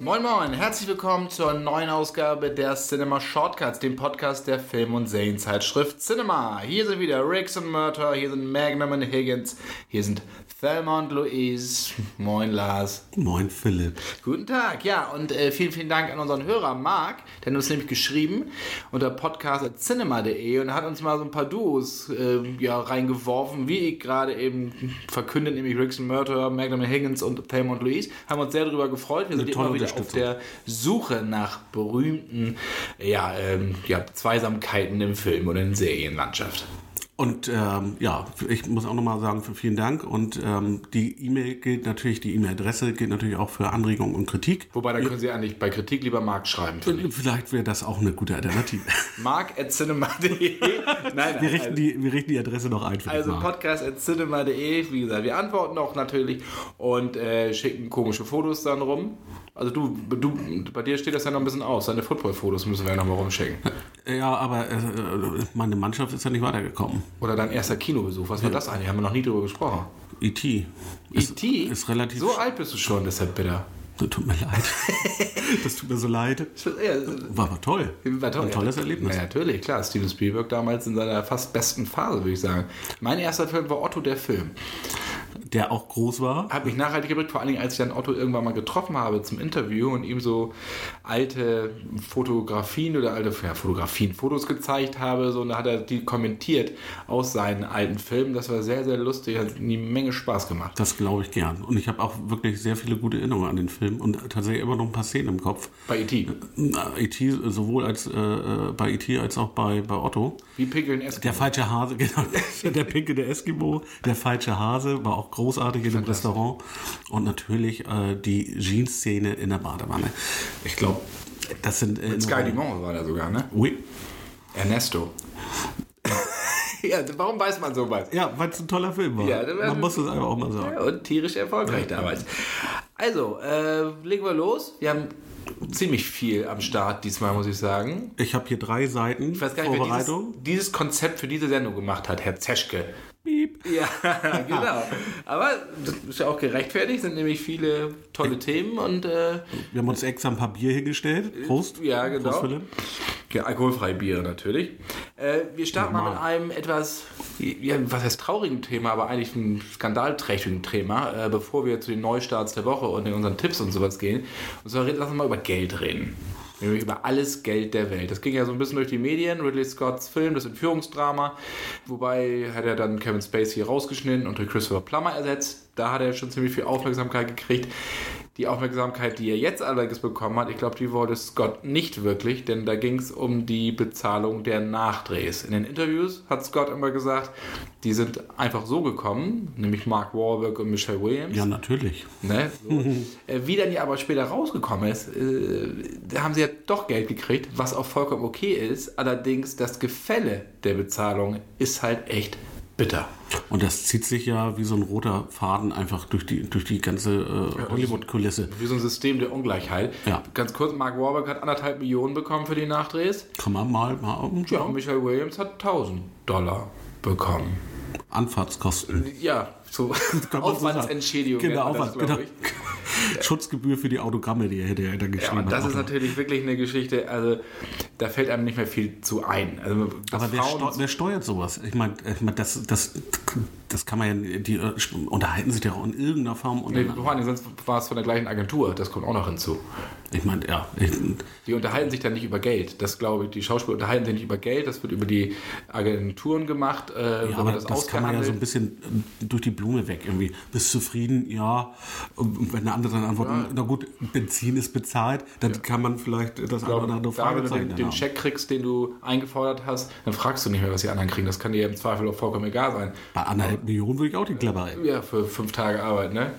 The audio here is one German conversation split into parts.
Moin Moin, herzlich willkommen zur neuen Ausgabe der Cinema Shortcuts, dem Podcast der Film- und Serienzeitschrift Cinema. Hier sind wieder Riggs und Murter, hier sind Magnum und Higgins, hier sind Thelma und Louise. Moin Lars. Moin Philipp. Guten Tag, ja, und äh, vielen, vielen Dank an unseren Hörer Marc, der hat uns nämlich geschrieben unter podcast.cinema.de und hat uns mal so ein paar Duos äh, ja, reingeworfen, wie ich gerade eben verkündet, nämlich Riggs und Murter, Magnum und Higgins und Thelma und Louise. Haben uns sehr darüber gefreut. Wir sind immer wieder auf der Suche nach berühmten ja, ähm, ja, Zweisamkeiten im Film oder in Serienlandschaft. Und ähm, ja, ich muss auch nochmal sagen, vielen Dank. Und ähm, die E-Mail gilt natürlich, die E-Mail-Adresse gilt natürlich auch für Anregungen und Kritik. Wobei, da können Sie eigentlich bei Kritik lieber Marc schreiben. Vielleicht wäre das auch eine gute Alternative. Marc at cinema.de. Nein, nein, wir, richten also, die, wir richten die Adresse noch ein. Für also podcast at cinema.de. Wie gesagt, wir antworten auch natürlich und äh, schicken komische Fotos dann rum. Also du, du, bei dir steht das ja noch ein bisschen aus. Deine Football-Fotos müssen wir ja noch mal rumschicken. Ja, aber äh, meine Mannschaft ist ja nicht weitergekommen. Oder dein erster Kinobesuch. Was war das eigentlich? Haben wir noch nie drüber gesprochen. E.T. E.T.? Ist, ist relativ. So alt bist du schon, deshalb bitter. Tut mir leid. Das tut mir so leid. War aber toll. War toll. Ein tolles Erlebnis. Ja, natürlich, klar. Steven Spielberg damals in seiner fast besten Phase, würde ich sagen. Mein erster Film war Otto der Film der auch groß war. Hat mich nachhaltig geprägt, vor allen Dingen, als ich dann Otto irgendwann mal getroffen habe zum Interview und ihm so alte Fotografien oder alte ja, Fotografien, Fotos gezeigt habe. So, und da hat er die kommentiert aus seinen alten Filmen. Das war sehr, sehr lustig, hat eine Menge Spaß gemacht. Das glaube ich gern. Und ich habe auch wirklich sehr viele gute Erinnerungen an den Film und tatsächlich immer noch ein paar Szenen im Kopf. Bei E.T. E.T. sowohl als äh, äh bei E.T. als auch bei, bei Otto. Wie Pinkeln Eskimo. Der falsche Hase, genau. der Pinkel der Eskimo. Der falsche Hase war auch großartig in dem Restaurant. Und natürlich äh, die Jeans-Szene in der Badewanne. Ich glaube, das sind. Äh, Mit Sky Dumont war da sogar, ne? Oui. Ernesto. ja, warum weiß man sowas? Ja, weil es ein toller Film war. Ja, man muss es einfach auch mal sagen. Ja, und tierisch erfolgreich damals. Also, äh, legen wir los. Wir haben ziemlich viel am Start diesmal, muss ich sagen. Ich habe hier drei Seiten ich weiß gar nicht, Vorbereitung. Wer dieses, dieses Konzept für diese Sendung gemacht hat, Herr Zeschke. Ja, genau. Aber das ist ja auch gerechtfertigt, sind nämlich viele tolle Themen und äh, wir haben uns extra ein paar Bier hingestellt. Prost. Ja, genau. Prost, Philipp. Ja, alkoholfreie Biere natürlich. Äh, wir starten Normal. mal mit einem etwas, ja, was heißt traurigen Thema, aber eigentlich ein skandalträchtigen Thema, äh, bevor wir zu den Neustarts der Woche und in unseren Tipps und sowas gehen. Und zwar lassen wir mal über Geld reden. Nämlich über alles Geld der Welt. Das ging ja so ein bisschen durch die Medien. Ridley Scotts Film, das Entführungsdrama. Wobei hat er dann Kevin Spacey rausgeschnitten und durch Christopher Plummer ersetzt. Da hat er schon ziemlich viel Aufmerksamkeit gekriegt. Die Aufmerksamkeit, die er jetzt allerdings bekommen hat, ich glaube, die wollte Scott nicht wirklich, denn da ging es um die Bezahlung der Nachdrehs. In den Interviews hat Scott immer gesagt, die sind einfach so gekommen, nämlich Mark Wahlberg und Michelle Williams. Ja, natürlich. Ne? So. Äh, wie dann die aber später rausgekommen ist, äh, da haben sie ja doch Geld gekriegt, was auch vollkommen okay ist. Allerdings das Gefälle der Bezahlung ist halt echt bitter. Und das zieht sich ja wie so ein roter Faden einfach durch die, durch die ganze äh, Hollywood-Kulisse. Wie so ein System der Ungleichheit. Ja. Ganz kurz, Mark Warburg hat anderthalb Millionen bekommen für die Nachdrehs. Kann man mal mal. Ja, und Michael Williams hat 1000 Dollar bekommen. Anfahrtskosten. Ja, so Aufwandsentschädigung. Genau, Aufwand, genau. Schutzgebühr für die Autogramme, die er hätte dann geschrieben ja, und das ist natürlich wirklich eine Geschichte, also da fällt einem nicht mehr viel zu ein. Also, Aber wer, steu wer, steuert sowas? Ich meine, ich mein, das, das, das kann man ja, die äh, unterhalten sich ja auch in irgendeiner Form. Nee, vor allem, sonst war es von der gleichen Agentur, das kommt auch noch hinzu. Ich meine, ja. Ich, die unterhalten sich dann nicht über Geld. Das glaube ich, die Schauspieler unterhalten sich nicht über Geld, das wird über die Agenturen gemacht. Äh, ja, aber das, kann man ja so ein bisschen durch die Blume weg irgendwie. Bist zufrieden? Ja. Und wenn eine andere dann antworten, ja. na gut, Benzin ist bezahlt, dann ja. kann man vielleicht das eine oder andere Frage Wenn du den, den Check kriegst, den du eingefordert hast, dann fragst du nicht mehr, was die anderen kriegen. Das kann dir im Zweifel auch vollkommen egal sein. Bei anderthalb Millionen würde ich auch den Klapper Ja, für fünf Tage Arbeit, ne?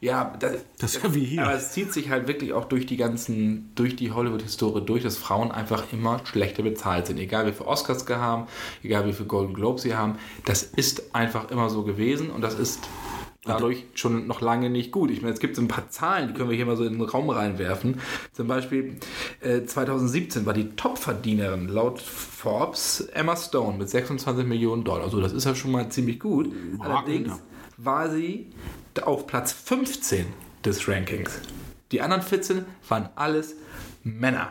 Ja, das, das ist ja wie hier. Aber es zieht sich halt wirklich auch durch die ganzen, durch die Hollywood-Historie durch, dass Frauen einfach immer schlechter bezahlt sind. Egal wie viele Oscars sie haben, egal wie viele Golden Globes sie haben. Das ist einfach immer so gewesen und das ist dadurch schon noch lange nicht gut. Ich meine, es gibt so ein paar Zahlen, die können wir hier mal so in den Raum reinwerfen. Zum Beispiel äh, 2017 war die Topverdienerin laut Forbes Emma Stone mit 26 Millionen Dollar. Also das ist ja schon mal ziemlich gut. Allerdings war sie auf Platz 15 des Rankings. Die anderen 14 waren alles Männer.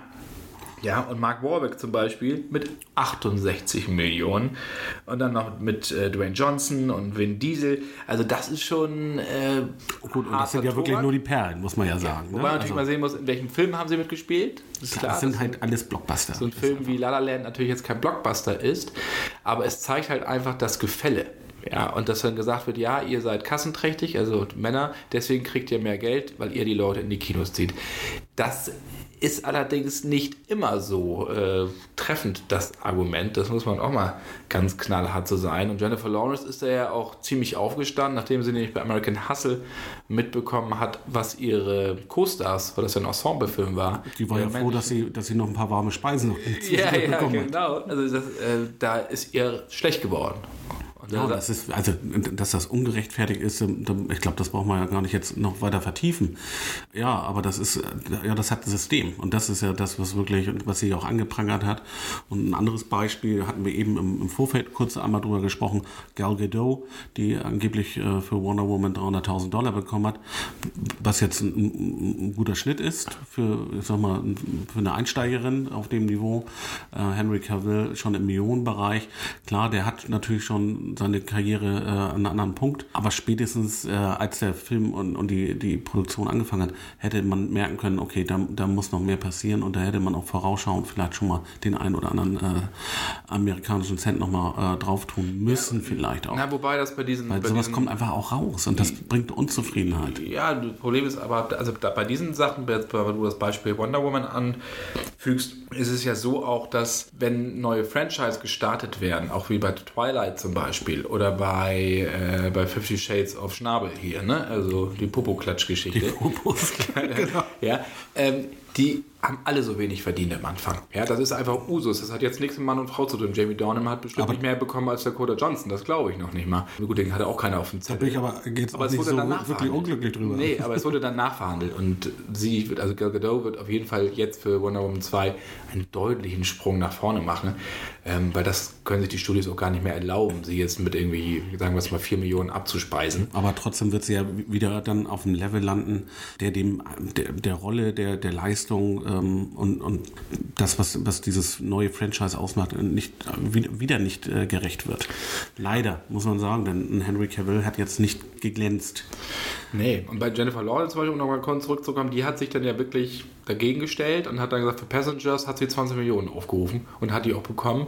Ja, und Mark Warwick zum Beispiel mit 68 Millionen. Und dann noch mit äh, Dwayne Johnson und Vin Diesel. Also das ist schon. Äh, Gut, und das sind ja wirklich nur die Perlen, muss man ja sagen. Ja, wobei man natürlich also, mal sehen muss, in welchem Film haben sie mitgespielt. Das, klar, das sind das halt alles Blockbuster. So ein Film wie La La Land natürlich jetzt kein Blockbuster ist, aber es zeigt halt einfach das Gefälle. Ja, und dass dann gesagt wird, ja, ihr seid kassenträchtig, also Männer, deswegen kriegt ihr mehr Geld, weil ihr die Leute in die Kinos zieht. Das ist allerdings nicht immer so äh, treffend, das Argument. Das muss man auch mal ganz knallhart so sein. Und Jennifer Lawrence ist da ja auch ziemlich aufgestanden, nachdem sie nämlich bei American Hustle mitbekommen hat, was ihre Co-Stars, weil das ja ein Ensemble-Film war. Die war ja froh, Menschen, dass sie, dass sie noch ein paar warme Speisen noch ja, ja, genau. Also das, äh, da ist ihr schlecht geworden. Ja, das ist, also, dass das ungerechtfertigt ist, ähm, ich glaube, das braucht man ja gar nicht jetzt noch weiter vertiefen. Ja, aber das ist, ja, das hat ein System. Und das ist ja das, was wirklich, was sie auch angeprangert hat. Und ein anderes Beispiel hatten wir eben im, im Vorfeld kurz einmal drüber gesprochen. Gal Gadot, die angeblich äh, für Wonder Woman 300.000 Dollar bekommen hat, was jetzt ein, ein, guter Schnitt ist für, ich sag mal, für eine Einsteigerin auf dem Niveau. Äh, Henry Cavill schon im Millionenbereich. Klar, der hat natürlich schon seine Karriere äh, an einem anderen Punkt. Aber spätestens äh, als der Film und, und die, die Produktion angefangen hat, hätte man merken können, okay, da, da muss noch mehr passieren und da hätte man auch vorausschauend vielleicht schon mal den einen oder anderen äh, amerikanischen Cent nochmal äh, drauf tun müssen, ja, vielleicht auch. Na, wobei das bei diesen. Weil bei sowas diesen, kommt einfach auch raus und das bringt Unzufriedenheit. Ja, das Problem ist aber, also da, bei diesen Sachen, wenn du das Beispiel Wonder Woman anfügst, ist es ja so auch, dass wenn neue Franchise gestartet werden, auch wie bei Twilight zum Beispiel, Beispiel. Oder bei, äh, bei Fifty Shades of Schnabel hier, ne? Also die Popo-Klatsch-Geschichte. Die Popos, genau. Ja, ähm, die haben alle so wenig verdient am Anfang. Ja, das ist einfach Usus. Das hat jetzt nichts mit Mann und Frau zu tun. Jamie Dornan hat bestimmt aber nicht mehr bekommen als Dakota Johnson. Das glaube ich noch nicht mal. Gut, den hatte auch keiner auf dem Zettel. Da bin ich aber geht's aber es wurde so dann wirklich unglücklich drüber. Nee, aber es wurde dann nachverhandelt. Und sie, wird, also Gal Gadot wird auf jeden Fall jetzt für Wonder Woman 2 einen deutlichen Sprung nach vorne machen. Ähm, weil das können sich die Studios auch gar nicht mehr erlauben, sie jetzt mit irgendwie, sagen wir es mal, 4 Millionen abzuspeisen. Aber trotzdem wird sie ja wieder dann auf einem Level landen, der dem der, der Rolle, der, der Leistung ähm, und, und das, was, was dieses neue Franchise ausmacht, nicht, wieder nicht äh, gerecht wird. Leider, muss man sagen, denn Henry Cavill hat jetzt nicht geglänzt. Nee, und bei Jennifer Lawrence um nochmal kurz zurückzukommen, die hat sich dann ja wirklich dagegen gestellt und hat dann gesagt, für Passengers hat sie 20 Millionen aufgerufen und hat die auch bekommen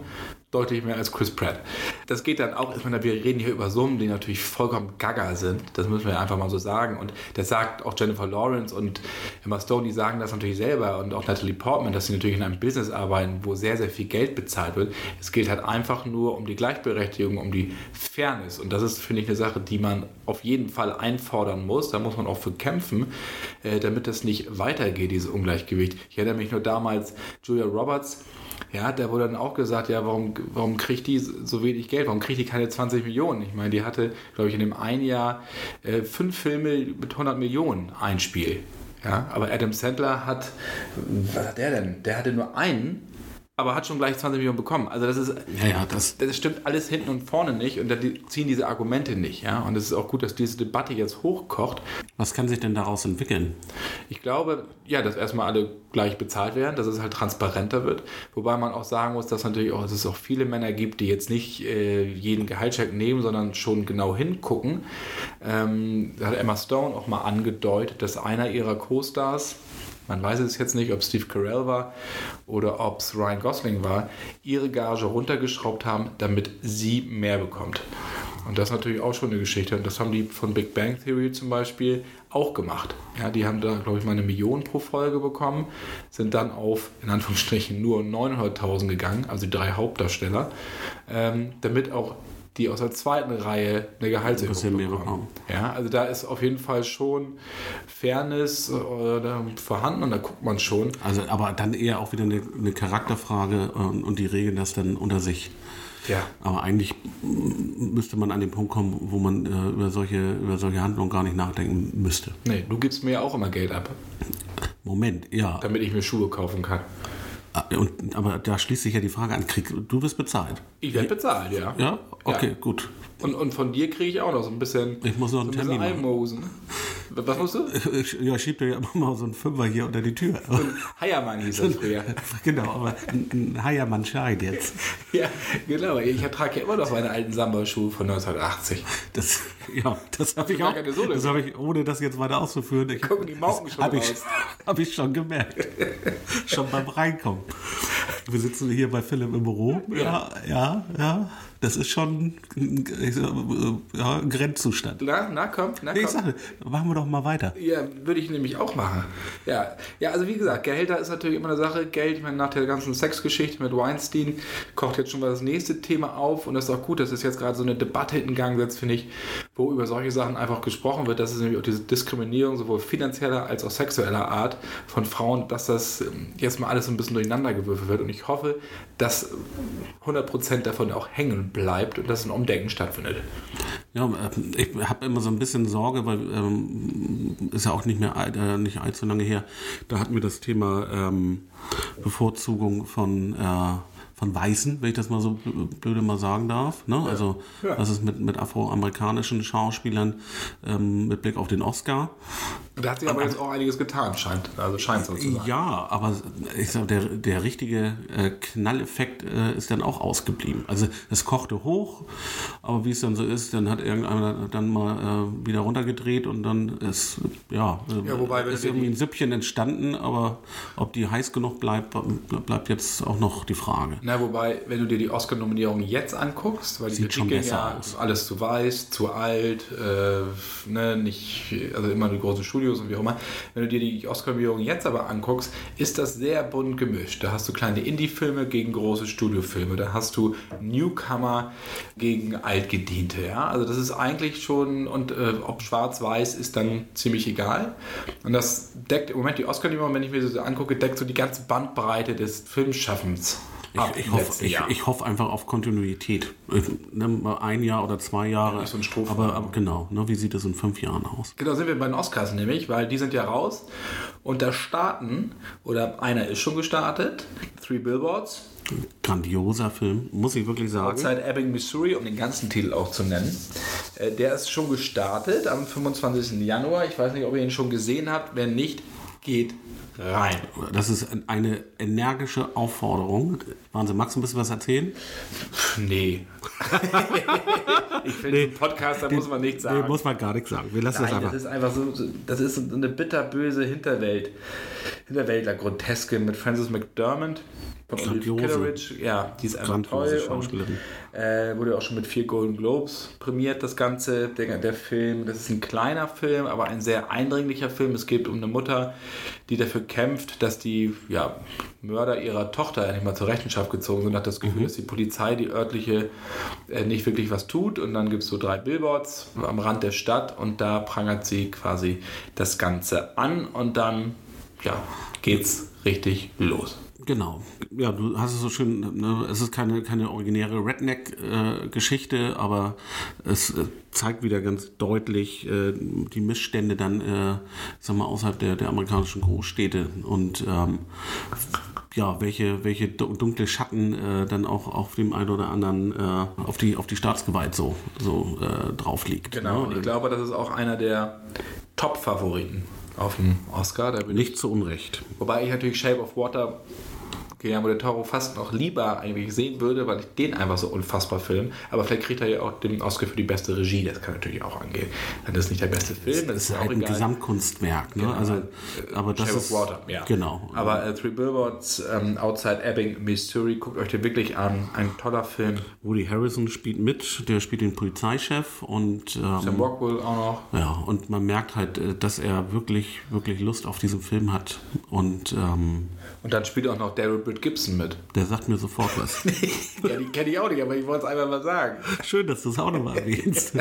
deutlich mehr als Chris Pratt. Das geht dann auch, ich meine, wir reden hier über Summen, die natürlich vollkommen gaga sind. Das müssen wir einfach mal so sagen. Und das sagt auch Jennifer Lawrence und Emma Stone, die sagen das natürlich selber und auch Natalie Portman, dass sie natürlich in einem Business arbeiten, wo sehr, sehr viel Geld bezahlt wird. Es geht halt einfach nur um die Gleichberechtigung, um die Fairness. Und das ist, finde ich, eine Sache, die man auf jeden Fall einfordern muss. Da muss man auch für kämpfen, äh, damit das nicht weitergeht, dieses Ungleichgewicht. Ich erinnere mich nur damals, Julia Roberts, ja, da wurde dann auch gesagt, ja, warum, warum kriegt die so wenig Geld? Warum kriegt die keine 20 Millionen? Ich meine, die hatte, glaube ich, in dem einen Jahr äh, fünf Filme mit 100 Millionen Einspiel. Ja, aber Adam Sandler hat, was hat der denn? Der hatte nur einen aber hat schon gleich 20 Millionen bekommen. Also das ist, ja, ja, das, das stimmt alles hinten und vorne nicht und da ziehen diese Argumente nicht. Ja? Und es ist auch gut, dass diese Debatte jetzt hochkocht. Was kann sich denn daraus entwickeln? Ich glaube, ja, dass erstmal alle gleich bezahlt werden, dass es halt transparenter wird. Wobei man auch sagen muss, dass natürlich auch, dass es auch viele Männer gibt, die jetzt nicht äh, jeden Gehaltscheck nehmen, sondern schon genau hingucken. Ähm, da hat Emma Stone auch mal angedeutet, dass einer ihrer Co-Stars man weiß es jetzt nicht, ob Steve Carell war oder ob es Ryan Gosling war, ihre Gage runtergeschraubt haben, damit sie mehr bekommt. Und das ist natürlich auch schon eine Geschichte. Und das haben die von Big Bang Theory zum Beispiel auch gemacht. Ja, die haben da, glaube ich, mal eine Million pro Folge bekommen, sind dann auf, in Anführungsstrichen, nur 900.000 gegangen, also die drei Hauptdarsteller, ähm, damit auch die aus der zweiten Reihe eine Gehaltserhöhung bekommen. bekommen. Ja, also da ist auf jeden Fall schon Fairness äh, vorhanden und da guckt man schon. Also aber dann eher auch wieder eine, eine Charakterfrage und, und die regeln das dann unter sich. Ja. Aber eigentlich müsste man an den Punkt kommen, wo man äh, über, solche, über solche Handlungen gar nicht nachdenken müsste. Nee, du gibst mir ja auch immer Geld ab. Moment, ja. Damit ich mir Schuhe kaufen kann. Ah, und, aber da schließt sich ja die Frage an, krieg, du wirst bezahlt. Ich werde bezahlt, ja. Ja? Okay, ja. gut. Und, und von dir kriege ich auch noch so ein bisschen. Ich muss noch einen so ein Termin einmosen. Was musst du? Ich, ja, schieb dir ja immer mal so einen Fünfer hier unter die Tür. So ein Heiermann hieß das früher. genau, aber ein Heiermann-Schein jetzt. ja, genau. Ich trage ja immer noch meine alten Samba-Schuhe von 1980. Das, ja, das habe ich auch. Das habe ich, ohne das jetzt weiter auszuführen. Ich, Gucken die Mauken schon hab raus. Habe ich schon gemerkt. schon beim Reinkommen. Wir sitzen hier bei Philipp im Büro. Ja, ja, ja. Das ist schon ja, ein Grenzzustand. Na, na komm, na nee, komm. Ich sage, machen wir doch mal weiter. Ja, würde ich nämlich auch machen. Ja, ja, also wie gesagt, Gehälter ist natürlich immer eine Sache. Geld, ich meine, nach der ganzen Sexgeschichte mit Weinstein kocht jetzt schon mal das nächste Thema auf und das ist auch gut, dass es jetzt gerade so eine Debatte in Gang setzt, finde ich, wo über solche Sachen einfach gesprochen wird. Das ist nämlich auch diese Diskriminierung sowohl finanzieller als auch sexueller Art von Frauen, dass das ähm, jetzt mal alles ein bisschen durcheinander gewürfelt wird und ich hoffe, dass 100% davon auch hängen bleibt und dass ein Umdenken stattfindet. Ja, äh, ich habe immer so ein bisschen Sorge, weil ähm, ist ja auch nicht mehr äh, nicht allzu lange her. Da hatten wir das Thema ähm, Bevorzugung von äh, von Weißen, wenn ich das mal so blöde mal sagen darf. Ne? Also ja. was ist mit, mit afroamerikanischen Schauspielern ähm, mit Blick auf den Oscar. Da hat sich aber, jetzt auch einiges getan, scheint. Also scheint so zu sein. Ja, aber ich sag, der, der richtige äh, Knalleffekt äh, ist dann auch ausgeblieben. Also es kochte hoch, aber wie es dann so ist, dann hat irgendeiner dann mal äh, wieder runtergedreht und dann ist ja, ja wobei, ist irgendwie ein Süppchen entstanden, aber ob die heiß genug bleibt, bleibt jetzt auch noch die Frage. Na, wobei, wenn du dir die Oscar-Nominierung jetzt anguckst, weil die schon besser ja aus. alles zu weiß, zu alt, ne, nicht, also immer die großen Studios und wie auch immer. Wenn du dir die Oscar-Nominierung jetzt aber anguckst, ist das sehr bunt gemischt. Da hast du kleine Indie-Filme gegen große Studiofilme. Da hast du Newcomer gegen Altgediente. Ja? Also das ist eigentlich schon, und äh, ob schwarz-weiß ist dann ziemlich egal. Und das deckt im Moment die Oscar-Nominierung, wenn ich mir das angucke, deckt so die ganze Bandbreite des Filmschaffens ich, ich hoffe ich, ich hoff einfach auf Kontinuität. Ne, ein Jahr oder zwei Jahre. Ja, so ein Strophen, aber, aber genau, ne, wie sieht es in fünf Jahren aus? Genau, sind wir bei den Oscars nämlich, weil die sind ja raus. Und da starten, oder einer ist schon gestartet, Three Billboards. Grandioser Film, muss ich wirklich sagen. Outside Ebbing, Missouri, um den ganzen Titel auch zu nennen. Äh, der ist schon gestartet am 25. Januar. Ich weiß nicht, ob ihr ihn schon gesehen habt. Wenn nicht, geht rein. Das ist eine energische Aufforderung. Wahnsinn. Magst du ein bisschen was erzählen? Nee. ich finde, nee, Podcast, da muss man nichts sagen. Nee, muss man gar nichts sagen. Wir lassen Nein, das einfach. Das ist einfach so, das ist eine bitterböse Hinterwelt. Hinterwäldler Groteske mit Francis McDermott von Kitteridge. Ja, die ist einfach toll. Schauspielerin. Und, äh, wurde auch schon mit vier Golden Globes prämiert, das Ganze. Der, der Film, das ist ein kleiner Film, aber ein sehr eindringlicher Film. Es geht um eine Mutter, die dafür kämpft, dass die ja, Mörder ihrer Tochter endlich mal zur Rechenschaft gezogen sind. Hat das Gefühl, mhm. dass die Polizei, die örtliche, äh, nicht wirklich was tut. Und dann gibt es so drei Billboards am Rand der Stadt und da prangert sie quasi das Ganze an und dann ja, geht's richtig los. Genau. Ja, du hast es so schön, ne? es ist keine, keine originäre Redneck-Geschichte, äh, aber es äh, zeigt wieder ganz deutlich äh, die Missstände dann, äh, sag mal, außerhalb der, der amerikanischen Großstädte und ähm, ja, welche, welche dunkle Schatten äh, dann auch auf dem einen oder anderen, äh, auf, die, auf die Staatsgewalt so, so äh, drauf liegt. Genau, ne? und ich glaube, das ist auch einer der Top-Favoriten auf dem Oscar. Nicht ich, zu Unrecht. Wobei ich natürlich Shape of Water Guillermo del Toro fast noch lieber eigentlich sehen würde, weil ich den einfach so unfassbar film. Aber vielleicht kriegt er ja auch den Oscar für die beste Regie, das kann natürlich auch angehen. Dann ist nicht der beste Film, das, das ist halt ein. Gesamtkunstwerk. Ne? Genau, also, halt, aber das Shape ist of Water, ja. genau. Aber äh, Three Billboards ähm, Outside Ebbing, Missouri, guckt euch den wirklich an. Ein toller Film. Woody Harrison spielt mit, der spielt den Polizeichef und ähm, Sam Rockwell auch noch. ja und man merkt halt, äh, dass er wirklich wirklich Lust auf diesen Film hat und ähm, Und dann spielt auch noch Daryl Britt Gibson mit. der sagt mir sofort was. ja, die kenne ich auch nicht, aber ich wollte es einfach mal sagen. Schön, dass du es auch nochmal erwähnst.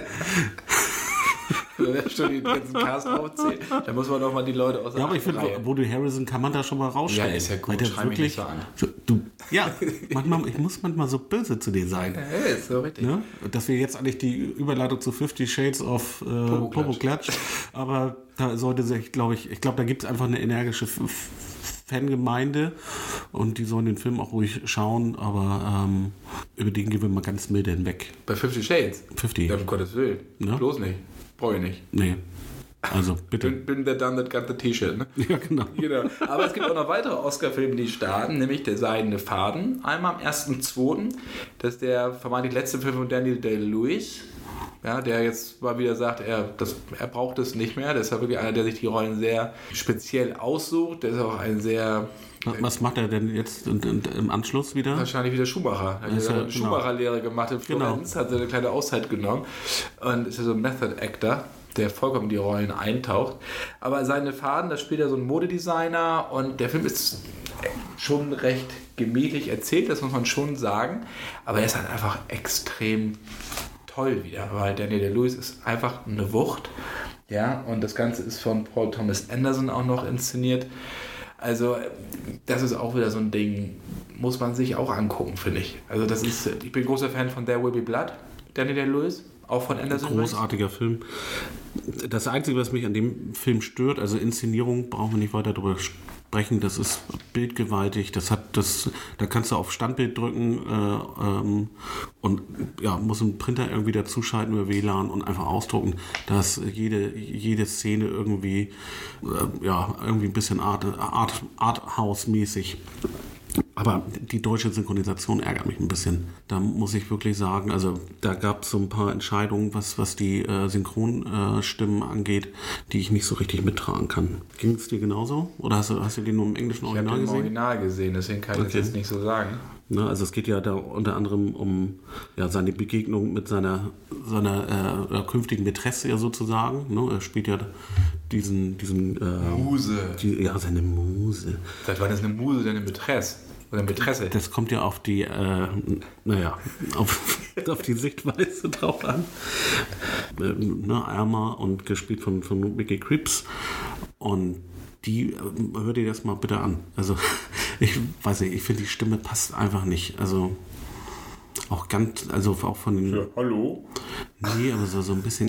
Wenn schon den ganzen Cast aufzählen, dann muss man doch mal die Leute aus Ja, aber ich finde. Woody Harrison kann man da schon mal rausstellen. Ja, ist ja gut, Weil nicht so du, ja, manchmal, ich muss manchmal so böse zu dir sein. Ja, ist so richtig. Ne? Dass wir jetzt eigentlich die Überleitung zu 50 Shades of äh, Popo-Klatsch. Popo-Klatsch, aber da sollte sich, glaube ich, ich glaube, da gibt es einfach eine energische F- Fangemeinde und die sollen den Film auch ruhig schauen, aber ähm, über den gehen wir mal ganz milde hinweg. Bei 50 Shades. 50. Ja, um Gottes Willen. Ja. Bloß nicht. Brauche ich nicht. Nee. Also bitte. Bin, bin der that got the T-Shirt, ne? Ja, genau. Genau. Aber es gibt auch noch weitere Oscar-Filme, die starten, nämlich Der Seidene Faden. Einmal am 1.2. Das ist der vermeintlich letzte Film von Daniel Day-Lewis. Ja, der jetzt mal wieder sagt, er, das, er braucht es nicht mehr. Der ist ja wirklich einer, der sich die Rollen sehr speziell aussucht. Der ist auch ein sehr, Was macht er denn jetzt im Anschluss wieder? wahrscheinlich wieder Schumacher. Er hat eine genau. Schumacher-Lehre gemacht in Florenz, hat so eine kleine Auszeit genommen und ist ja so ein Method-Actor der vollkommen in die Rollen eintaucht. Aber seine Faden, da spielt er so ein Modedesigner und der Film ist schon recht gemächlich erzählt, das muss man schon sagen. Aber er ist halt einfach extrem toll wieder, weil Daniel Day-Lewis ist einfach eine Wucht. Ja, und das Ganze ist von Paul Thomas Anderson auch noch inszeniert. Also, das ist auch wieder so ein Ding, muss man sich auch angucken, finde ich. Also, das ist, ich bin großer Fan von There Will Be Blood, Daniel Day-Lewis, auch von Anderson. Großartiger Film. Das Einzige, was mich an dem Film stört, also Inszenierung, brauchen wir nicht weiter drüber sprechen. Das ist bildgewaltig. Das hat das, da kannst du auf Standbild drücken äh, ähm, und ja, muss einen Printer irgendwie dazuschalten über WLAN und einfach ausdrucken, dass jede, jede Szene irgendwie äh, ja irgendwie ein bisschen Art, Art, Arthouse-mäßig. Aber die deutsche Synchronisation ärgert mich ein bisschen. Da muss ich wirklich sagen, also da gab es so ein paar Entscheidungen, was, was die äh, Synchronstimmen angeht, die ich nicht so richtig mittragen kann. Ging es dir genauso? Oder hast du, hast du den nur im englischen Ich habe Original den im gesehen? Original gesehen, deswegen kann ich Okay. das jetzt nicht so sagen. Ne, also es geht ja da unter anderem um ja, seine Begegnung mit seiner, seiner äh, künftigen Mätresse ja sozusagen. Ne? Er spielt ja diesen, diesen äh, Muse. die, ja, seine Muse. Seit wann ist eine Muse denn eine Mätresse? Oder Mätresse? Das kommt ja auf die, äh, naja, auf, auf die Sichtweise drauf an. Ähm, ne, ärmer und gespielt von, von Mickey Cripps. Und die, äh, hör dir das mal bitte an. Also, ich weiß nicht, ich finde, die Stimme passt einfach nicht. Also, auch ganz, also auch von den. hallo? Nee, aber so, so ein bisschen.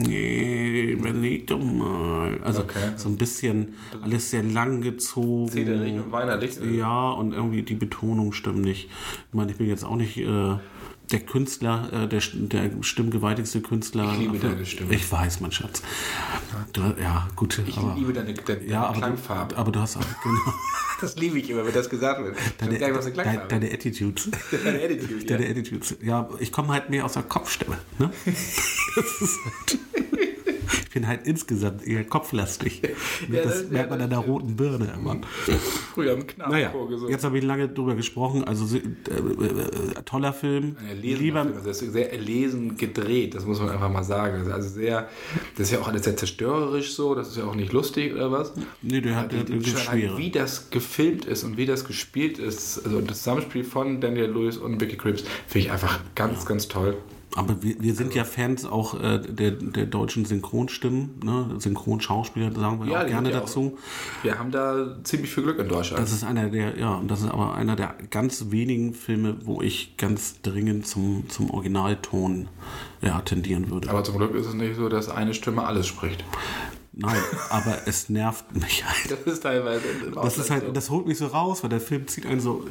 Nee, überleg doch mal. Also Okay. so ein bisschen alles sehr lang gezogen. Zederig und weinerlich. Ja, und irgendwie die Betonung stimmt nicht. Ich meine, ich bin jetzt auch nicht äh, der Künstler, äh, der, der stimmgewaltigste Künstler. Ich liebe Aber- deine Stimme. Ich weiß, mein Schatz. Du, ja, gut. Ich aber, liebe deine, deine, ja, aber, Klangfarbe. Du, aber du hast auch, genau, Das liebe ich immer, wenn das gesagt wird. Deine, gar nicht, was eine deine, Klangfarbe deine Attitudes. Deine Attitude, ja. Deine Attitudes. Ja, ich komme halt mehr aus der Kopfstimme. Ne? Das ist halt, bin halt insgesamt eher kopflastig. Ja, das das- merkt man an der roten Birne immer. Früher im Knaben Naja, vorgesungen. jetzt habe ich lange drüber gesprochen. Also äh, äh, toller Film. Ein Lieber, Film. Also das ist sehr erlesen gedreht, das muss man einfach mal sagen. Das ist also sehr, das ist ja auch alles sehr zerstörerisch so, das ist ja auch nicht lustig oder was. Nee, der hat- der hat schwere. wie das gefilmt ist und wie das gespielt ist, also das Zusammenspiel von Daniel Lewis und Vicky Cripps, finde ich einfach ganz, ganz toll. Aber wir, wir sind ja Fans auch äh, der, der deutschen Synchronstimmen, ne? Synchronschauspieler, sagen wir Ja, auch gerne dazu. Wir haben da ziemlich viel Glück in Deutschland. Das ist einer der, ja, und das ist aber einer der ganz wenigen Filme, wo ich ganz dringend zum, zum Originalton ja, tendieren würde. Aber zum Glück ist es nicht so, dass eine Stimme alles spricht. Nein, aber es nervt mich halt. Das ist teilweise. Das ist halt, das holt mich so raus, weil der Film zieht einen so,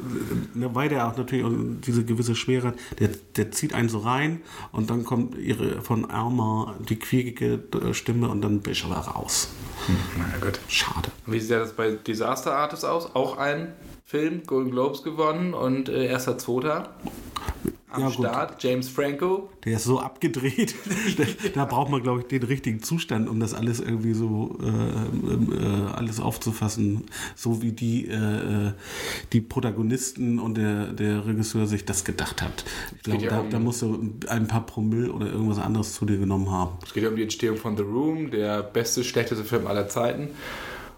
ne, weil der auch natürlich diese gewisse Schwere der, der zieht einen so rein und dann kommt ihre von Alma die quiekige Stimme und dann bin ich aber raus. Hm, na gut. Schade. Wie sieht das bei Disaster Artist aus? Auch ein Film, Golden Globes gewonnen und äh, erster Zweiter am Ja. Start. James Franco. Der ist so abgedreht. da, da braucht man, glaube ich, den richtigen Zustand, um das alles irgendwie so äh, äh, alles aufzufassen, so wie die, äh, äh, die Protagonisten und der, der Regisseur sich das gedacht hat. Ich glaube, da, um- da musst du ein paar Promille oder irgendwas anderes zu dir genommen haben. Es geht ja um die Entstehung von The Room, der beste, schlechteste Film aller Zeiten.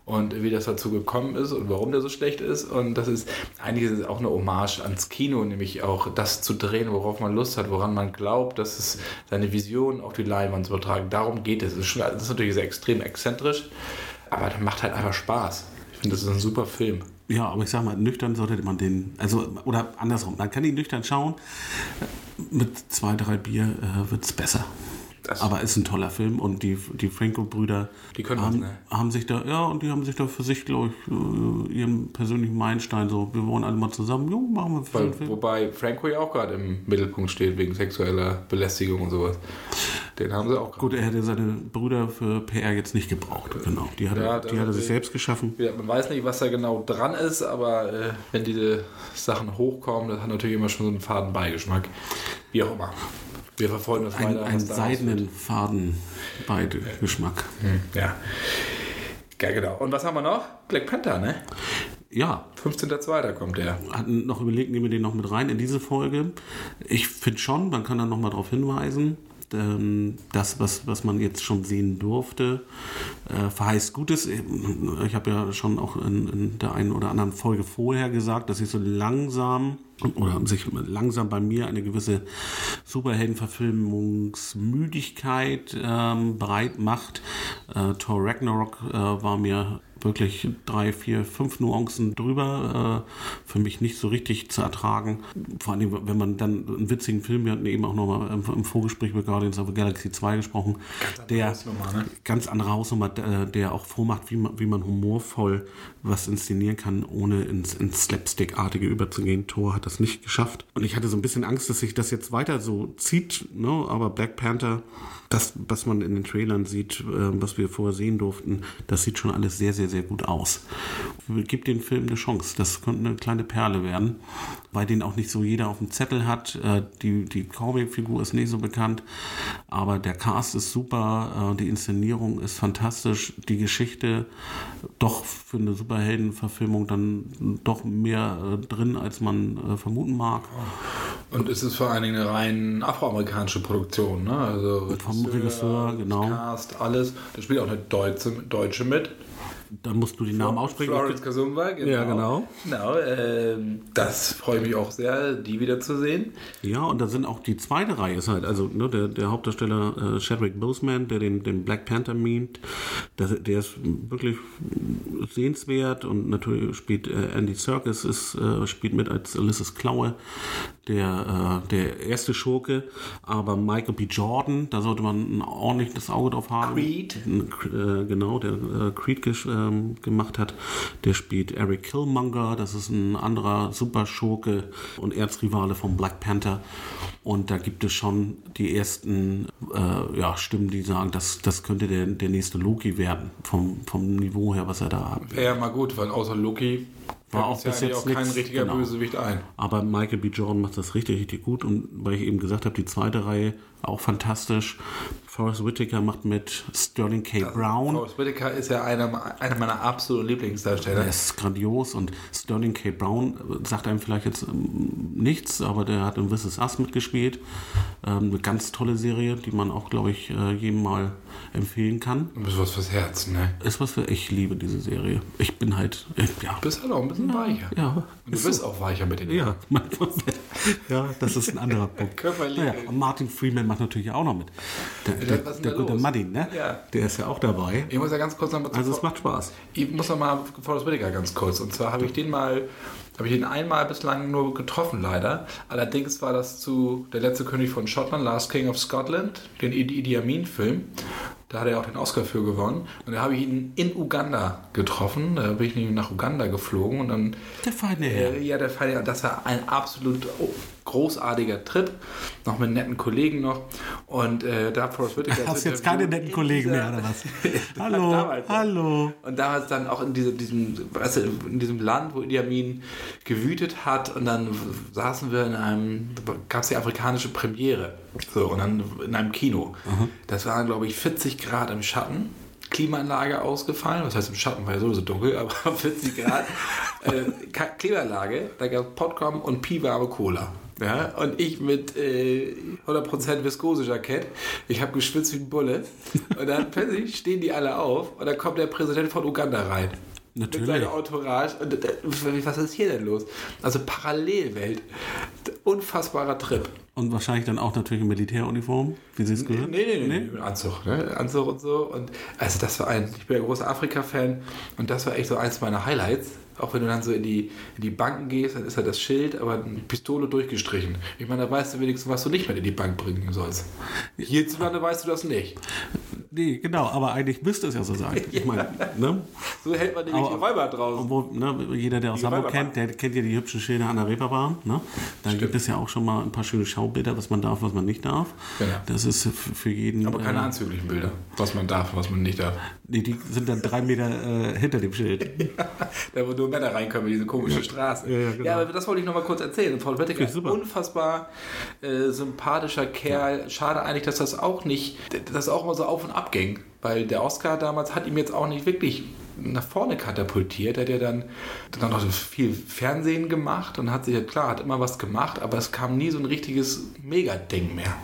Und wie das dazu gekommen ist und warum der so schlecht ist. Und das ist eigentlich ist es auch eine Hommage ans Kino, nämlich auch das zu drehen, worauf man Lust hat, woran man glaubt, dass es seine Vision auf die Leinwand zu übertragen. Darum geht es. Es ist, schon, das ist natürlich sehr extrem exzentrisch, aber das macht halt einfach Spaß. Ich finde, das ist ein super Film. Ja, aber ich sag mal, nüchtern sollte man den, also, oder andersrum, man kann ihn nüchtern schauen. Mit zwei, drei Bier äh, wird es besser. Das- aber ist ein toller Film und die, die Franco-Brüder haben, ne? haben sich da, ja, und die haben sich da für sich, glaube ich, äh, ihren persönlichen Meilenstein so, wir wollen alle mal zusammen, jo, machen wir Weil, Film. wobei Franco ja auch gerade im Mittelpunkt steht wegen sexueller Belästigung und sowas. Den haben sie auch gerade. Gut, er hätte seine Brüder für PR jetzt nicht gebraucht, genau. Die hat, Ja, er, die hat er sich ist- selbst geschaffen. Ja, man weiß nicht, was da genau dran ist, aber äh, wenn diese Sachen hochkommen, das hat natürlich immer schon so einen faden Beigeschmack. Wie auch immer. Wir verfolgen das Ein, weiter. einen seidenen Faden bei Geschmack. wird. Ja. Ja, genau. Und was haben wir noch? Black Panther, ne? Ja, 15.02. kommt der. hatten noch überlegt, nehmen wir den noch mit rein in diese Folge. Ich finde schon, man kann da noch mal darauf hinweisen. Ähm, Das, was, was man jetzt schon sehen durfte, äh, verheißt Gutes. Ich habe ja schon auch in, in der einen oder anderen Folge vorher gesagt, dass ich so langsam oder sich langsam bei mir eine gewisse Superheldenverfilmungsmüdigkeit ähm, breit macht. Äh, Thor Ragnarok äh, war mir wirklich drei, vier, fünf Nuancen drüber. Äh, für mich nicht so richtig zu ertragen. Vor allem, wenn man dann einen witzigen Film, wir hatten eben auch nochmal im, im Vorgespräch mit Guardians of the Galaxy 2 gesprochen, der Hausnummer, ne? ganz andere Hausnummer, der, der auch vormacht, wie man, wie man humorvoll was inszenieren kann, ohne ins, ins Slapstick-artige überzugehen. Thor hat das nicht geschafft. Und ich hatte so ein bisschen Angst, dass sich das jetzt weiter so zieht, ne? aber Black Panther, das, was man in den Trailern sieht, äh, was wir vorher sehen durften, das sieht schon alles sehr, sehr, sehr gut aus. Gib den Film eine Chance. Das könnte eine kleine Perle werden, weil den auch nicht so jeder auf dem Zettel hat. Äh, die die Comic-Figur ist nicht so bekannt, aber der Cast ist super, äh, die Inszenierung ist fantastisch, die Geschichte doch für eine Superheldenverfilmung dann doch mehr äh, drin, als man vermuten mag. Und es ist vor allen Dingen eine rein afroamerikanische Produktion, ne? Also Vom Regisseur, genau. Cast, alles. Da spielt auch eine Deutsche, Deutsche mit. Dann musst du die Namen aussprechen. Florence Kasumba, genau. Ja, genau. Genau, ähm, das freue ich mich auch sehr, die wieder zu sehen. Ja, und da sind auch die zweite Reihe ist halt, also ne, der, der Hauptdarsteller äh, Chadwick Boseman, der den, den Black Panther mimt, der, der ist wirklich sehenswert und natürlich spielt äh, Andy Serkis ist, äh, spielt mit als Ulysses Klaue, der, äh, der erste Schurke, aber Michael B. Jordan, da sollte man ein ordentliches Auge drauf haben. Creed. Äh, genau, der äh, Creed gesch- ähm, gemacht hat. Der spielt Eric Killmonger, das ist ein anderer Superschurke und Erzrivale von Black Panther. Und da gibt es schon die ersten äh, ja, Stimmen, die sagen, das, das könnte der, der nächste Loki werden, vom, vom Niveau her, was er da hat. Ja mal gut, weil außer Loki War auch bis jetzt auch kein nix, richtiger genau. Bösewicht ein. Aber Michael B. Jordan macht das richtig, richtig gut. Und weil ich eben gesagt habe, die zweite Reihe auch fantastisch. Forrest Whitaker macht mit Sterling K. Brown. Forrest Whitaker ist ja einer, einer meiner absoluten Lieblingsdarsteller. Er ist grandios und Sterling K. Brown sagt einem vielleicht jetzt ähm, nichts, aber der hat in This Is Us mitgespielt. Ähm, eine ganz tolle Serie, die man auch, glaube ich, äh, jedem mal empfehlen kann. Du bist was fürs Herz, ne? Ist was für ich liebe diese Serie. Ich bin halt, ja. Du bist halt auch ein bisschen weicher. Ja, Und du bist auch weicher mit den ja, ja, das ist ein anderer Punkt. Körperlich. Naja, und Martin Freeman macht natürlich auch noch mit. Der, der, der da gute? Martin, ne? Ja. Der ist ja auch dabei. Ich muss ja ganz kurz noch mal zu Also es macht Spaß. Ich muss noch mal Forrest Whitaker ganz kurz. Und zwar habe ich den mal, habe ich den einmal bislang nur getroffen, leider. Allerdings war das zu Der letzte König von Schottland, Last King of Scotland, den Idi Idi Amin-Film. Da hat er auch den Oscar für gewonnen. Und da habe ich ihn in Uganda getroffen. Da bin ich nämlich nach Uganda geflogen. Und dann. Der feine Herr. Äh, ja, der feine Herr. Das war ein absolut großartiger Trip. Noch mit netten Kollegen noch. Und äh, da Forrest Whitaker. Hast jetzt keine netten Kollegen mehr, oder was? hallo, hallo. Und damals dann auch in diesem, diesem, weißt du, in diesem Land, wo Idi Amin gewütet hat. Und dann saßen wir in einem, gab es die afrikanische Premiere. So, und dann in einem Kino. Mhm. Das waren, glaube ich, 40 Grad im Schatten. Klimaanlage ausgefallen. Was heißt im Schatten, weil sowieso dunkel, aber 40 Grad. äh, Klimaanlage, da gab es Popcorn und piwarme Cola. Ja, und ich mit äh, 100% Viskose-Jackett. Ich habe geschwitzt wie ein Bulle. Und dann plötzlich stehen die alle auf und dann kommt der Präsident von Uganda rein. Natürlich. Mit seiner Entourage. Und, äh, was ist hier denn los? Also Parallelwelt. Unfassbarer Trip. Und wahrscheinlich dann auch natürlich in Militäruniform, wie Sie es gehört? Nee, nee, nee, nee. Anzug, ne? Anzug und so. Und also das war ein, ich bin ein großer Afrika-Fan und das war echt so eins meiner Highlights. Auch wenn du dann so in die, in die Banken gehst, dann ist ja das Schild, aber eine Pistole durchgestrichen. Ich meine, da weißt du wenigstens, was du nicht mehr in die Bank bringen sollst. Hierzulande weißt du das nicht. Nee, genau, aber eigentlich müsste es ja so sein. Ich meine, ne? So hält man nämlich die Räuber draußen. Wo, ne, jeder, der aus Hamburg kennt, der kennt ja die hübschen Schilder an der Reeperbahn. Ne? Da Stimmt. gibt es ja auch schon mal ein paar schöne Schaubilder, was man darf, was man nicht darf. Genau. Das ist für jeden. Aber keine äh, anzüglichen Bilder, was man darf, was man nicht darf. Nee, die sind dann drei Meter äh, hinter dem Schild. ja, da wo nur Männer reinkommen, diese komische ja. Straße. Ja, ja, genau. ja, aber das wollte ich noch mal kurz erzählen. Paul Wettiger ist unfassbar äh, sympathischer Kerl. Schade eigentlich, dass das auch nicht, das auch mal so auf und ab ging. Weil der Oscar damals hat ihm jetzt auch nicht wirklich nach vorne katapultiert. Er hat ja dann, dann noch viel Fernsehen gemacht und hat sich, klar, hat immer was gemacht, aber es kam nie so ein richtiges Mega-Ding mehr.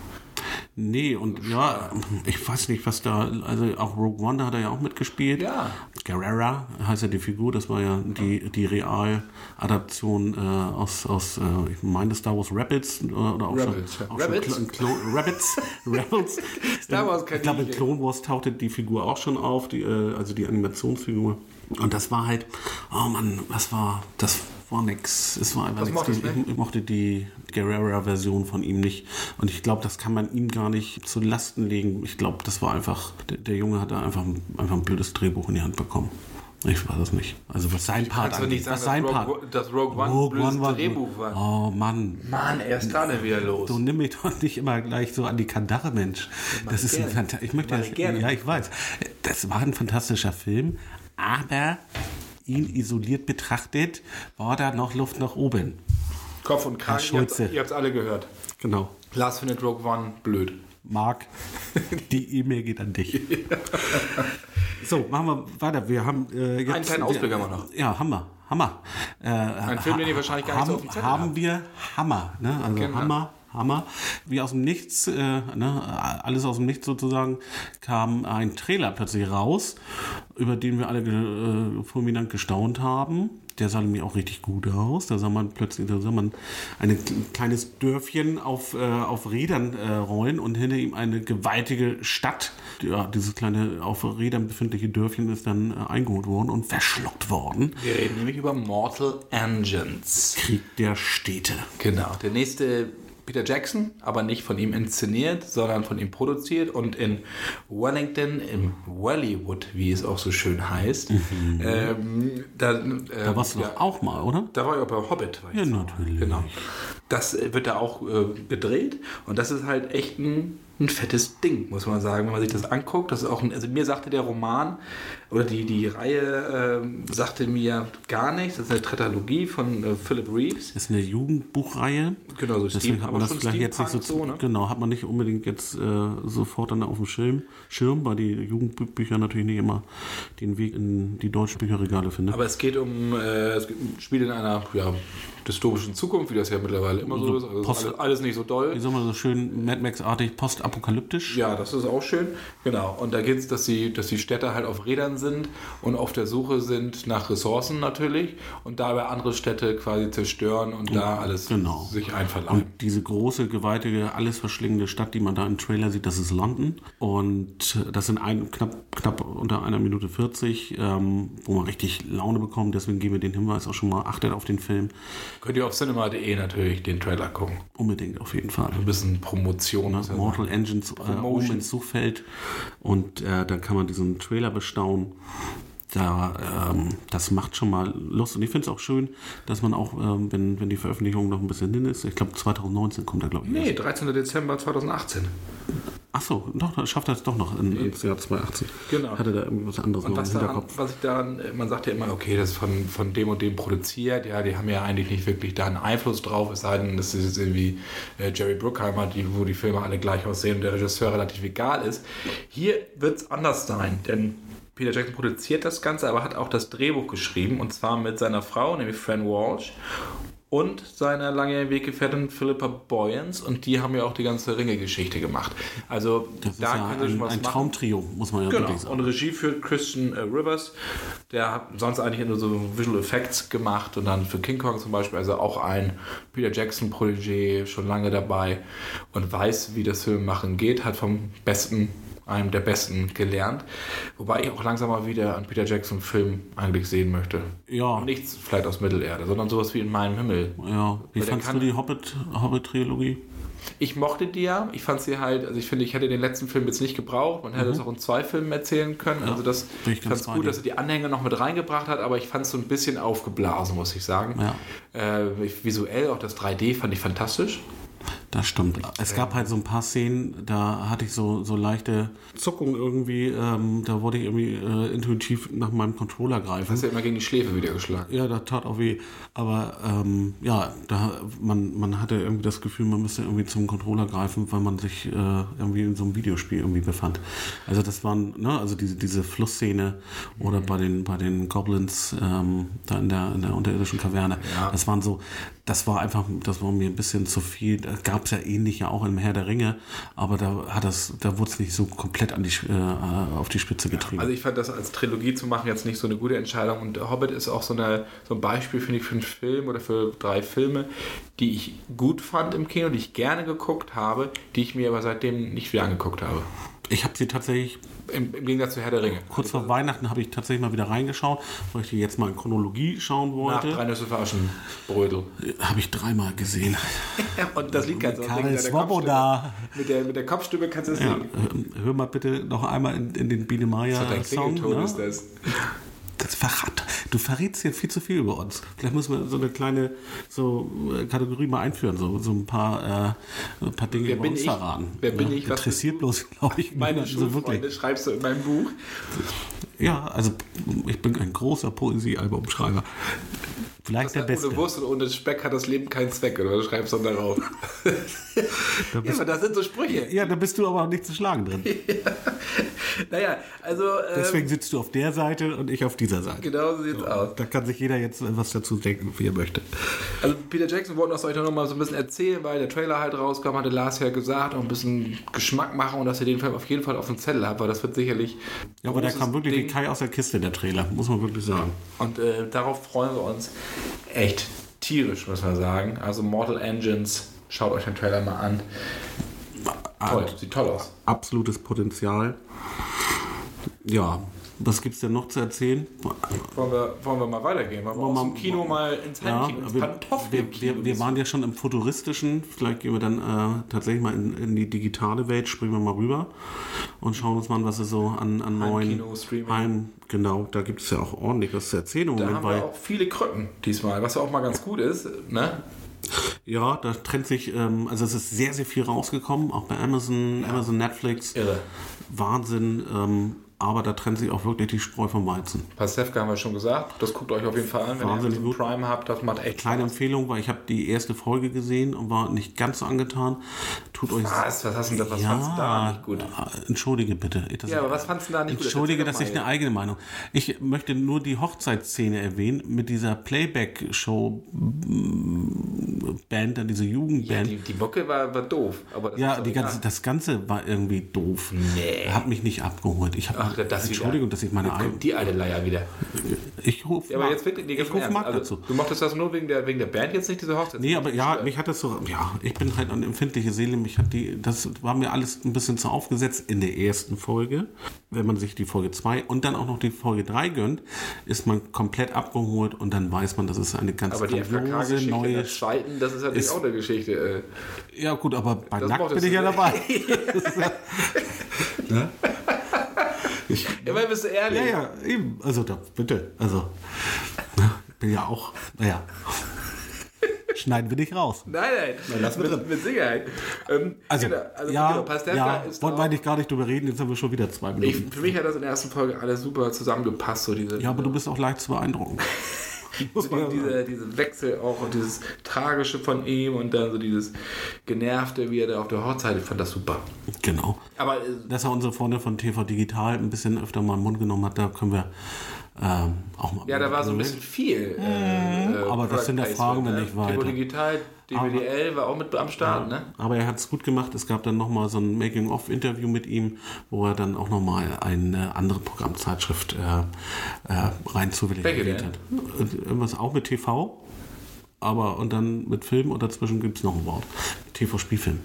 Nee, und ja, ich weiß nicht, was da, also auch Rogue One, da hat er ja auch mitgespielt. Ja. Guerrera heißt ja die Figur, das war ja die, die Realadaption äh, aus, aus äh, ich meine Star Wars Rapids äh, oder auch Rebels, schon, auch Rabbits? Schon Clo Rabbits, Rebels. Star Wars Ich glaube, in Clone Wars tauchte die Figur auch schon auf, die, äh, also die Animationsfigur. Und das war halt, oh Mann, was war, das war nix. Es war einfach nichts. Ich, ich, mochte die Guerrera-Version von ihm nicht. Und ich glaube, das kann man ihm gar nicht zu Lasten legen. Ich glaube, das war einfach, der, der Junge hat da einfach, einfach ein blödes Drehbuch in die Hand bekommen. Ich weiß es nicht. Also was sein Part angeht. Nicht sagen, was sein Part. Dass Rogue One Rogue ein One war, Drehbuch war. Oh Mann. Mann, er ist gerade wieder los. Du nimm mich doch nicht immer gleich so an die Kandare, Mensch. Das, das ist ein Fant ich möchte das, gerne. Ja, ich weiß. Das war ein fantastischer Film, aber ihn isoliert betrachtet, war da noch Luft nach oben. Kopf und Kragen, ihr habt es alle gehört. Genau. Lars findet Rogue One blöd. Marc, die E-Mail geht an dich. so, machen wir weiter. Wir haben äh, jetzt... Einen kleinen Ausblick haben wir noch. Ja, Hammer. Hammer. Äh, Ein Film, den ihr wahrscheinlich gar nicht so auf dem Zettel Haben wir Hammer. Ne? Also genau. Hammer, Hammer. Wie aus dem Nichts, äh, ne, alles aus dem Nichts sozusagen, kam ein Trailer plötzlich raus, über den wir alle äh, fulminant gestaunt haben der sah nämlich auch richtig gut aus. Da sah man plötzlich, da sah man ein kleines Dörfchen auf, äh, auf Rädern äh, rollen und hinter ihm eine gewaltige Stadt. Ja, dieses kleine auf Rädern befindliche Dörfchen ist dann äh, eingeholt worden und verschluckt worden. Wir reden nämlich über Mortal Engines. Krieg der Städte. Genau. Der nächste Peter Jackson, aber nicht von ihm inszeniert, sondern von ihm produziert und in Wellington, im Wallywood, wie es auch so schön heißt. Mhm. Ähm, da, ähm, da warst du ja, doch auch mal, oder? Da war ich auch bei Hobbit. ja, natürlich. Genau. Das wird da auch äh, gedreht und das ist halt echt ein ein fettes Ding, muss man sagen, wenn man sich das anguckt. Das ist auch ein, also mir sagte der Roman oder die, die Reihe äh, sagte mir gar nichts. Das ist eine Tetralogie von äh, Philip Reeves. Das ist eine Jugendbuchreihe. Genau, so Deswegen hat man das vielleicht jetzt nicht so, so ne? genau, hat man nicht unbedingt jetzt äh, sofort dann auf dem Schirm, Schirm, weil die Jugendbücher natürlich nicht immer den Weg in die deutschen Bücherregale finden. Aber es geht um, äh, es spielt in einer ja, dystopischen Zukunft, wie das ja mittlerweile immer so, ist. Also Post, alles, alles, nicht so doll. Wie soll man so schön Mad Max-artig postapokalyptisch? Ja, das ist auch schön. Genau. Und da geht es, dass die, dass die Städte halt auf Rädern sind und auf der Suche sind nach Ressourcen natürlich und dabei andere Städte quasi zerstören und, und da alles genau. sich einverleiben. Und diese große, gewaltige, alles verschlingende Stadt, die man da im Trailer sieht, das ist London. Und das sind ein, knapp, knapp unter einer Minute 40, ähm, wo man richtig Laune bekommt. Deswegen geben wir den Hinweis auch schon mal, achtet auf den Film. Könnt ihr auf cinema.de natürlich den Trailer gucken. Unbedingt, auf jeden Fall. Ein bisschen Promotion. Ne? ja Mortal. Engines äh, Promotion. ins Suchfeld und äh, dann kann man diesen Trailer bestaunen. Da, ähm, das macht schon mal Lust und ich finde es auch schön, dass man auch, ähm, wenn, wenn die Veröffentlichung noch ein bisschen hin ist, ich glaube 2019 kommt er, glaube ich. Nee, erst. 13. Dezember 2018. Ach so, doch, schafft er es doch noch in, ins Jahr 2018. Genau. Hatte da irgendwas anderes Und noch im was, daran, Hinterkopf. was ich daran, man sagt ja immer, okay, das ist von, von dem und dem produziert, ja, die haben ja eigentlich nicht wirklich da einen Einfluss drauf, es sei denn, das ist jetzt irgendwie äh, Jerry Bruckheimer, die, wo die Filme alle gleich aussehen und der Regisseur relativ egal ist. Hier wird es anders sein, denn Peter Jackson produziert das Ganze, aber hat auch das Drehbuch geschrieben und zwar mit seiner Frau, nämlich Fran Walsh. Und seiner langjährigen Weggefährtin Philippa Boyens und die haben ja auch die ganze Ringe-Geschichte gemacht. Also Das ist da ja sie schon ein, ein. Traumtrio, muss man ja Genau. wirklich sagen. Und Regie führt Christian äh, Rivers. Der hat sonst eigentlich nur so Visual Effects gemacht und dann für King Kong zum Beispiel, also auch ein Peter Jackson Protégé, schon lange dabei und weiß, wie das Filmmachen geht, hat vom besten, einem der besten gelernt. Wobei ich auch langsam mal wieder einen Peter Jackson Film eigentlich sehen möchte. Ja. Und nichts vielleicht aus Mittelerde, sondern sowas wie in meinem Himmel. Ja, wie Weil fandst du die Hobbit- Hobbit-Trilogie? Ich mochte die ja. Ich fand sie halt, also ich finde, ich hätte den letzten Film jetzt nicht gebraucht. Man hätte es auch in zwei Filmen erzählen können. also das ich fand es gut, dass er die Anhänge noch mit reingebracht hat, aber ich fand es so ein bisschen aufgeblasen, muss ich sagen. Ja. Äh, visuell, auch das 3D fand ich fantastisch. Das stimmt. Es gab halt so ein paar Szenen, da hatte ich so, so leichte Zuckungen irgendwie. Ähm, da wollte ich irgendwie äh, intuitiv nach meinem Controller greifen. Hast ja immer gegen die Schläfe wieder geschlagen. Ja, das tat auch weh. Aber ähm, ja, da, man, man hatte irgendwie das Gefühl, man müsste irgendwie zum Controller greifen, weil man sich äh, irgendwie in so einem Videospiel irgendwie befand. Also das waren, ne, also diese, diese Flussszene oder bei den bei den Goblins ähm, da in der, in der unterirdischen Kaverne. Ja. Das waren so, das war einfach, das war mir ein bisschen zu viel. Gab es ja ähnlich ja auch im Herr der Ringe, aber da hat das, da wurde es nicht so komplett an die, äh, auf die Spitze getrieben. Also ich fand das als Trilogie zu machen jetzt nicht so eine gute Entscheidung und Hobbit ist auch so, eine, so ein Beispiel, finde ich, für einen Film oder für drei Filme, die ich gut fand im Kino, die ich gerne geguckt habe, die ich mir aber seitdem nicht wieder angeguckt habe. Ich habe sie tatsächlich Im, Im Gegensatz zu Herr der Ringe. Kurz vor Weihnachten habe ich tatsächlich mal wieder reingeschaut, weil ich die jetzt mal in Chronologie schauen Nach wollte. drei Nüsse für Aschenbrödel. Habe ich dreimal gesehen. Und das Lied kannst du auch Karel singen mit der. Mit der, Kopfstimme kannst du es Ja, singen. ähm, hör mal bitte noch einmal in, in den Biene Meier Dein Song. Klingelton Ne? ist das. Das verrat. Du verrätst hier viel zu viel über uns. Vielleicht müssen wir so eine kleine so äh, Kategorie mal einführen, so, so ein paar, äh, ein paar Dinge Wer über bin uns ich? verraten. Wer bin Ja, ich? Interessiert bloß, glaube ich, Meine so Schulfreunde schreibst du in meinem Buch. Ja, also ich bin ein großer Poesiealbumschreiber. Vielleicht der Ohne Beste. Wurst und ohne Speck hat das Leben keinen Zweck, oder? Du schreibst dann darauf. ja, aber das sind so Sprüche. Ja, da bist du aber auch nicht zu schlagen drin. Naja, also. Ähm, Deswegen sitzt du auf der Seite und ich auf dieser Seite. genau so sieht's aus. Da kann sich jeder jetzt was dazu denken, wie er möchte. Also Peter Jackson wollte uns euch noch mal so ein bisschen erzählen, weil der Trailer halt rauskam, hatte Lars ja gesagt, auch ein bisschen Geschmack machen und dass ihr den Film auf jeden Fall auf dem Zettel habt, weil das wird sicherlich. Ja, aber der kam wirklich wie Ding. Kai aus der Kiste, der Trailer, muss man wirklich sagen. Und äh, darauf freuen wir uns echt tierisch, muss man sagen. Also Mortal Engines, schaut euch den Trailer mal an. Toll, sieht toll aus. Absolutes Potenzial. Ja, was gibt's denn noch zu erzählen? Wollen wir, wollen wir mal weitergehen? Wollen wir aus dem Kino mal ins Ja, Heimkino, ins wir, wir, wir, waren ja schon im Futuristischen. Vielleicht gehen wir dann äh, tatsächlich mal in, in die digitale Welt, springen wir mal rüber und schauen uns mal an, was es so an, an neuen. Heim, genau, da gibt es ja auch ordentlich was zu erzählen. im da haben wir auch viele Krücken diesmal, was ja auch mal ganz gut ist. Ne? ja, da trennt sich, ähm, also es ist sehr, sehr viel rausgekommen, auch bei Amazon, Amazon, Netflix. Irre. Wahnsinn, ähm, aber da trennt sich auch wirklich die Spreu vom Weizen. Pasewka haben wir schon gesagt. Das guckt euch auf jeden Fall an, wenn Wahnsinnig ihr Prime habt. Das macht echt Kleine Spaß. Empfehlung, weil ich habe die erste Folge gesehen und war nicht ganz so angetan. Tut euch Was? Was hast du denn? Was fandst du da nicht gut? äh, Entschuldige bitte. Ja, aber was fandst du da nicht gut? Entschuldige, dass ich eine eigene Meinung. Ich möchte nur die Hochzeitsszene erwähnen mit dieser Playback-Show-Band, diese Jugendband. Die, die Mucke war, war doof. Aber das Ja, die ganze, das Ganze war irgendwie doof. Nee. Hat mich nicht abgeholt. Ich habe Ach, das Entschuldigung, wieder. dass ich meine Jetzt kommt die alte Leier wieder. Ich rufe Ja, aber jetzt wirklich, nee, ich ruf Marc also, dazu. Du mochtest das nur wegen der, wegen der Band jetzt nicht, diese Hochzeit? Nee, aber ja, mich hat das so, ja, ich bin halt eine empfindliche Seele, mich hat die, das war mir alles ein bisschen zu aufgesetzt in der ersten Folge. Wenn man sich die Folge 2 und dann auch noch die Folge 3 gönnt, ist man komplett abgeholt und dann weiß man, das ist eine ganz Aber die grandiose neue... der zweiten, das ist natürlich ist- auch eine Geschichte. Äh. Ja gut, aber bei Das Nackt bin ich ja dabei. Das ja, ne? Ich, Immer bist du ehrlich. ja, ja, eben. Also da, bitte. Also, ne, bin ja auch, naja. Schneiden wir nicht raus. Nein, nein, lassen wir mit, drin. mit Sicherheit. Ähm, Also, genau, also ja, genau, Pastewka ja ist wollten wir eigentlich gar nicht drüber reden, jetzt haben wir schon wieder zwei ich, Minuten. Für mich hat das in der ersten Folge alles super zusammengepasst, so diese, ja, aber du bist auch leicht zu beeindrucken. Muss man ja diese, Wechsel auch und dieses Tragische von ihm und dann so dieses Genervte, wie er da auf der Hochzeit, ich fand das super. Genau. Aber äh, Dass er unsere Freunde von TV Digital ein bisschen öfter mal im Mund genommen hat, da können wir ähm, auch mal. ja, da war so ein bisschen viel. Äh, äh, aber das Product Placement, hinterfragen wir ne? nicht weiter. TV Digital, DWDL war auch mit am Start, ne? Aber er hat es gut gemacht. Es gab dann nochmal so ein Making-of-Interview mit ihm, wo er dann auch nochmal eine andere Programmzeitschrift äh, äh, rein zufällig erwähnt denn? hat. Und Irgendwas auch mit TV, aber und dann mit Film und dazwischen gibt es noch ein Wort. TV-Spielfilm.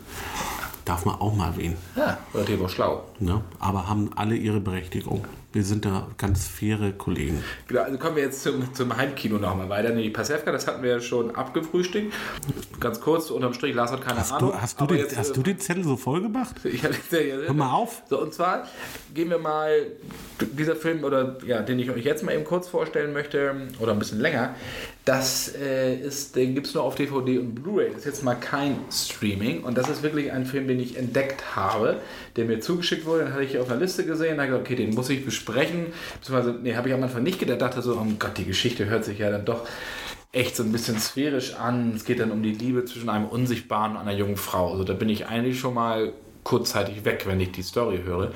Darf man auch mal erwähnen. Ja, oder TV Schlau. Ne? Aber haben alle ihre Berechtigung. Wir sind da ganz faire Kollegen. Genau, also kommen wir jetzt zum, zum Heimkino nochmal weiter. Nee, die Pasewka, das hatten wir ja schon abgefrühstückt. Ganz kurz, unterm Strich, Lars hat keine Hast Ahnung. du, hast, du den, jetzt, hast äh, du den Zettel so voll gemacht? Ich ja, Hör mal auf. So, und zwar gehen wir mal, dieser Film, oder ja, den ich euch jetzt mal eben kurz vorstellen möchte, oder ein bisschen länger, das äh, ist, den gibt es nur auf DVD und Blu-ray. Das ist jetzt mal kein Streaming. Und das ist wirklich ein Film, den ich entdeckt habe, der mir zugeschickt wurde. Den hatte ich auf einer Liste gesehen. Da habe ich gesagt, okay, den muss ich besprechen. Beziehungsweise, nee, habe ich am Anfang nicht gedacht. Dachte so, oh Gott, die Geschichte hört sich ja dann doch echt so ein bisschen sphärisch an. Es geht dann um die Liebe zwischen einem Unsichtbaren und einer jungen Frau. Also da bin ich eigentlich schon mal kurzzeitig weg, wenn ich die Story höre.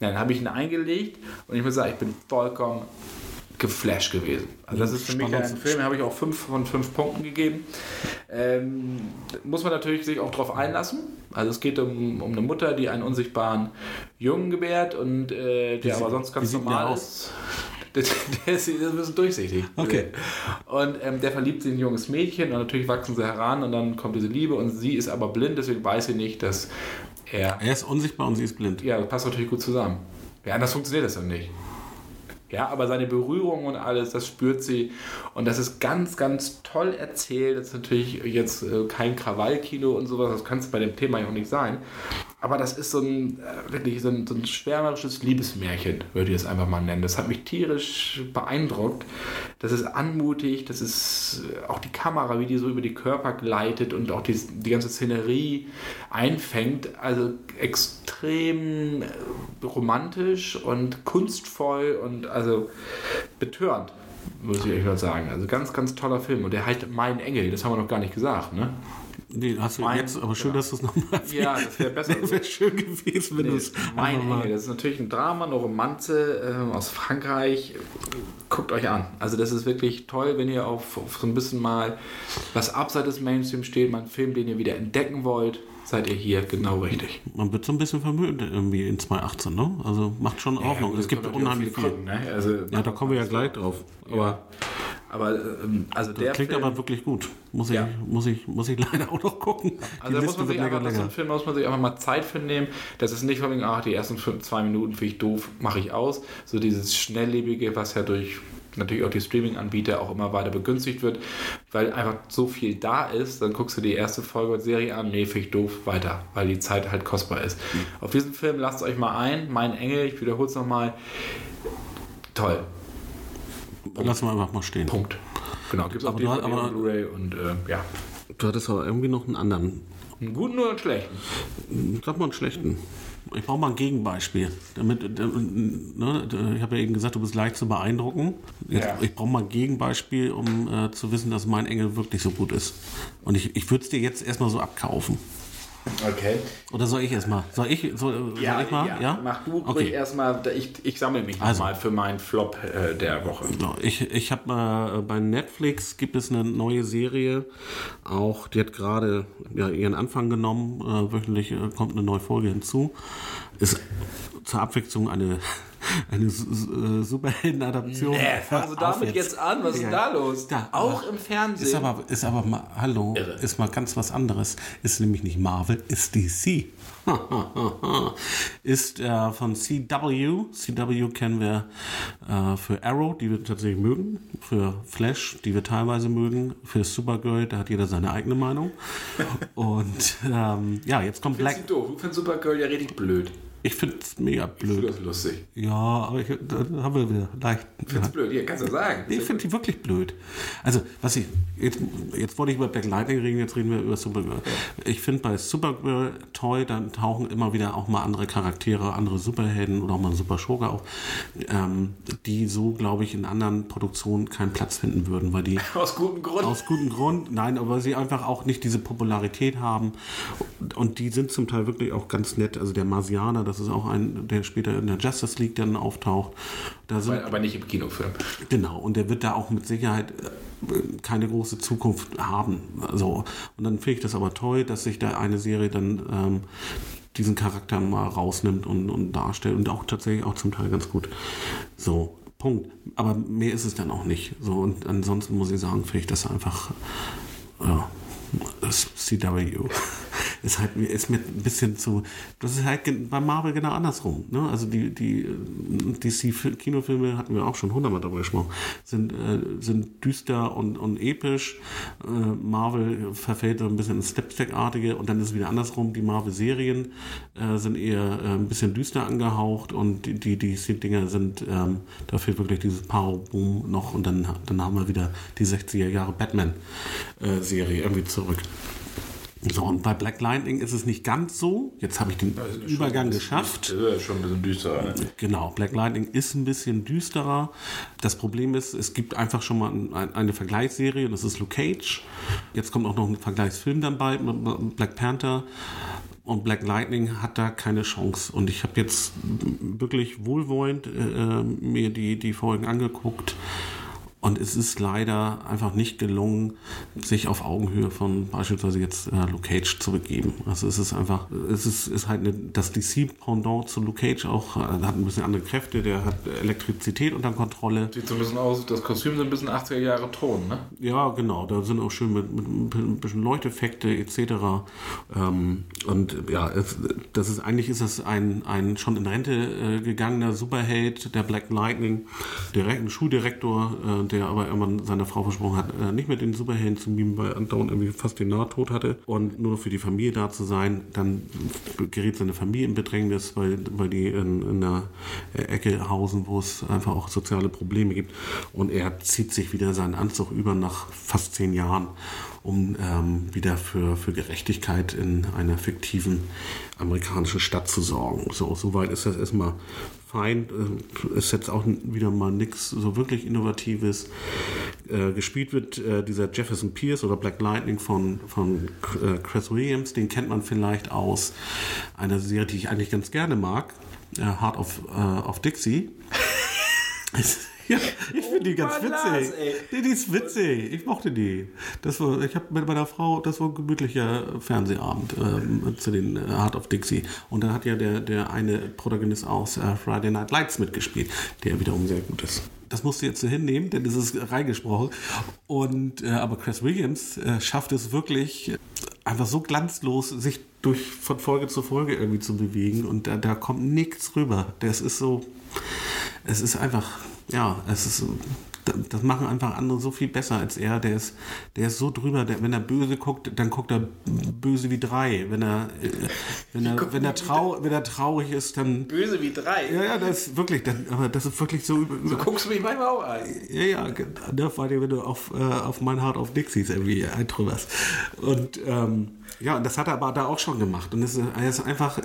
Dann habe ich ihn eingelegt und ich muss sagen, ich bin vollkommen geflasht gewesen. Also das ist für mich ein. Film, habe ich auch fünf von fünf Punkten gegeben. Ähm, muss man natürlich sich auch darauf einlassen. Also es geht um, um eine Mutter, die einen unsichtbaren Jungen gebärt und äh, der aber sonst ganz normal ist. Der, der ist, der ist ein bisschen durchsichtig. Okay. Und ähm, der verliebt sich in ein junges Mädchen und natürlich wachsen sie heran und dann kommt diese Liebe und sie ist aber blind, deswegen weiß sie nicht, dass er. Er ist unsichtbar und sie ist blind. Ja, das passt natürlich gut zusammen. Ja, anders funktioniert das dann nicht. Ja, aber seine Berührung und alles, das spürt sie. Und das ist ganz, ganz toll erzählt. Das ist natürlich jetzt äh, kein Krawallkino und sowas, das kann es bei dem Thema ja auch nicht sein. Aber das ist so ein, äh, wirklich so ein, so ein schwärmerisches Liebesmärchen, würde ich es einfach mal nennen. Das hat mich tierisch beeindruckt. Das ist anmutig, das ist äh, auch die Kamera, wie die so über die Körper gleitet und auch die, die ganze Szenerie einfängt. Also extrem romantisch und kunstvoll und also betörend, muss ich euch mal sagen. Also ganz, ganz toller Film. Und der heißt Mein Engel, das haben wir noch gar nicht gesagt, ne? Nee, hast du Mein- jetzt, aber schön, genau. dass du es nochmal Ja, das wäre besser. wäre schön gewesen, wenn du es Mein Engel, das ist natürlich ein Drama, eine Romanze ähm, aus Frankreich. Guckt euch an. Also das ist wirklich toll, wenn ihr auf, auf so ein bisschen mal was abseits des Mainstream steht, mal einen Film, den ihr wieder entdecken wollt, seid ihr hier genau richtig. Man wird so ein bisschen vermögend irgendwie in 2018, ne? Also macht schon Ordnung. Ja, es gibt unheimlich viel. viele Kunden, ne? also, Ja, da kommen wir ja gleich drauf. Aber aber ähm, also der klingt Film, aber wirklich gut. Muss ich, muss ich, muss ich leider auch noch gucken. Also da muss man sich einfach, das ist ein Film, muss man sich einfach mal Zeit für nehmen. Das ist nicht von wegen, ach, die ersten fünf, zwei Minuten finde ich doof, mache ich aus. So dieses Schnelllebige, was ja durch natürlich auch die Streaming-Anbieter auch immer weiter begünstigt wird, weil einfach so viel da ist, dann guckst du die erste Folge der Serie an, nee, finde ich doof, weiter, weil die Zeit halt kostbar ist. Auf diesen Film lasst euch mal ein, Mein Engel, ich wiederhole es nochmal, toll, Lassen wir einfach mal stehen. Punkt. Genau, gibt es aber- und Blu-ray und äh, ja. Du hattest aber irgendwie noch einen anderen. Einen guten oder einen schlechten? Sag mal einen schlechten. Ich brauche mal ein Gegenbeispiel. Damit, ne, ich habe ja eben gesagt, du bist leicht zu beeindrucken. Jetzt, Ja. Ich brauche mal ein Gegenbeispiel, um äh, zu wissen, dass mein Engel wirklich so gut ist. Und ich, ich würde es dir jetzt erstmal so abkaufen. Okay. Oder soll ich erstmal? Soll ich, soll, soll ich mal? Ja, Mach du ruhig Okay. erstmal, ich, ich sammle mich Also. nochmal für meinen Flop äh, der Woche. Genau. Ich, ich habe mal äh, bei Netflix gibt es eine neue Serie, auch die hat gerade ja, ihren Anfang genommen. Äh, wöchentlich äh, kommt eine neue Folge hinzu. Ist zur Abwechslung eine eine äh, Superhelden-Adaption. Nee, fangen Sie damit jetzt. jetzt. an, was ist denn da los? Da, Auch im Fernsehen. Ist aber, ist aber mal, hallo, Irre. ist mal ganz was anderes. Ist nämlich nicht Marvel, ist DC. ist äh, von CW. CW kennen wir äh, für Arrow, die wir tatsächlich mögen, für Flash, die wir teilweise mögen, für Supergirl, da hat jeder seine eigene Meinung. Und ähm, ja, jetzt kommt Black. Du findest Supergirl ja richtig blöd. Ich finde es mega blöd. Ich finde das lustig. Ja, aber ich, da haben wir wieder leicht. Ich finde es blöd, ja, kannst du sagen. Nee, ich finde die wirklich blöd. Also, was ich, jetzt, jetzt wollte ich über Black Lightning reden, jetzt reden wir über Supergirl. Ich finde bei Supergirl toll, dann tauchen immer wieder auch mal andere Charaktere, andere Superhelden oder auch mal ein Super Schurke auf, ähm, die so, glaube ich, in anderen Produktionen keinen Platz finden würden, weil die. Aus gutem Grund. Aus gutem Grund, nein, aber sie einfach auch nicht diese Popularität haben. Und die sind zum Teil wirklich auch ganz nett. Also der Marsianer, das ist auch ein, der später in der Justice League dann auftaucht. Da sind, aber, nicht im Kinofilm. Genau, und der wird da auch mit Sicherheit äh, keine große Zukunft haben. So. Und dann finde ich das aber toll, dass sich da eine Serie dann ähm, diesen Charakter mal rausnimmt und, und darstellt und auch tatsächlich auch zum Teil ganz gut. So, Punkt. Aber mehr ist es dann auch nicht. So, und ansonsten muss ich sagen, finde ich das einfach ja, CW ist halt ist mir ein bisschen zu. Das ist halt bei Marvel genau andersrum. Ne? Also die, die DC-Kinofilme hatten wir auch schon hundertmal darüber gesprochen, sind, äh, sind düster und, und episch. Äh, Marvel verfällt so ein bisschen ins Stepstack-artige und dann ist es wieder andersrum. Die Marvel-Serien äh, sind eher äh, ein bisschen düster angehaucht und die, die DC-Dinger sind, ähm, da fehlt wirklich dieses Paro-Boom noch und dann, dann haben wir wieder die 60er Jahre Batman-Serie irgendwie zurück. So, und bei Black Lightning ist es nicht ganz so. Jetzt habe ich den Übergang geschafft. Das ist schon ein bisschen düsterer. Ne? Genau, Black Lightning ist ein bisschen düsterer. Das Problem ist, es gibt einfach schon mal ein, eine Vergleichsserie, und das ist Luke Cage. Jetzt kommt auch noch ein Vergleichsfilm dann bei, Black Panther. Und Black Lightning hat da keine Chance. Und ich habe jetzt wirklich wohlwollend äh, äh mir die, die Folgen angeguckt. Und es ist leider einfach nicht gelungen, sich auf Augenhöhe von beispielsweise jetzt äh, Luke Cage zu begeben. Also es ist einfach, es ist, ist halt eine, das DC-Pendant zu Luke Cage auch, äh, hat ein bisschen andere Kräfte, der hat Elektrizität unter Kontrolle. Sieht so ein bisschen aus, das Kostüm sind ein bisschen 80er Jahre Ton, ne? Ja, genau, da sind auch schön mit, mit ein bisschen Leuchteffekte etc. Ähm, und ja, es, das ist eigentlich ist das ein, ein schon in Rente äh, gegangener Superheld, der Black Lightning, direkt ein Schuldirektor, äh, der aber irgendwann seiner Frau versprochen hat, äh, nicht mehr den Superhelden zu mimen, weil andauernd irgendwie fast den Nahtod hatte und nur noch für die Familie da zu sein. Dann gerät seine Familie in Bedrängnis, weil, weil die in, in einer Ecke hausen, wo es einfach auch soziale Probleme gibt. Und er zieht sich wieder seinen Anzug über nach fast zehn Jahren um ähm, wieder für, für Gerechtigkeit in einer fiktiven amerikanischen Stadt zu sorgen. So, soweit ist das erstmal fein. Äh, ist jetzt auch wieder mal nichts so wirklich Innovatives. Äh, gespielt wird äh, dieser Jefferson Pierce oder Black Lightning von, von äh, Chris Williams. Den kennt man vielleicht aus einer Serie, die ich eigentlich ganz gerne mag. Äh, Heart of, of Dixie. Ja, ich finde die ganz witzig. Nee, die ist witzig. Ich mochte die. Das war, ich habe mit meiner Frau, das war ein gemütlicher Fernsehabend ähm, zu den äh, Heart of Dixie. Und dann hat ja der, der eine Protagonist aus äh, Friday Night Lights mitgespielt, der wiederum sehr gut ist. Das musst du jetzt so hinnehmen, denn das ist reingesprochen. Und, äh, aber Chris Williams äh, schafft es wirklich einfach so glanzlos, sich durch von Folge zu Folge irgendwie zu bewegen. Und da, da kommt nichts rüber. Das ist so, es ist einfach ja, es ist, das machen einfach andere so viel besser als er. Der ist, der ist so drüber, der, wenn er böse guckt, dann guckt er böse wie drei. Wenn er, äh, wenn er, wenn er, trau, wenn er traurig ist, dann. Böse wie drei? Ja, ja, das ist wirklich, das, aber das ist wirklich so. So guckst du mich manchmal auch an. Ja, ja, ne, vor allem, wenn du auf, äh, auf mein Heart of Dixies irgendwie eintrümmerst. Und, ähm, ja, und das hat er aber da auch schon gemacht. Und es ist einfach, äh,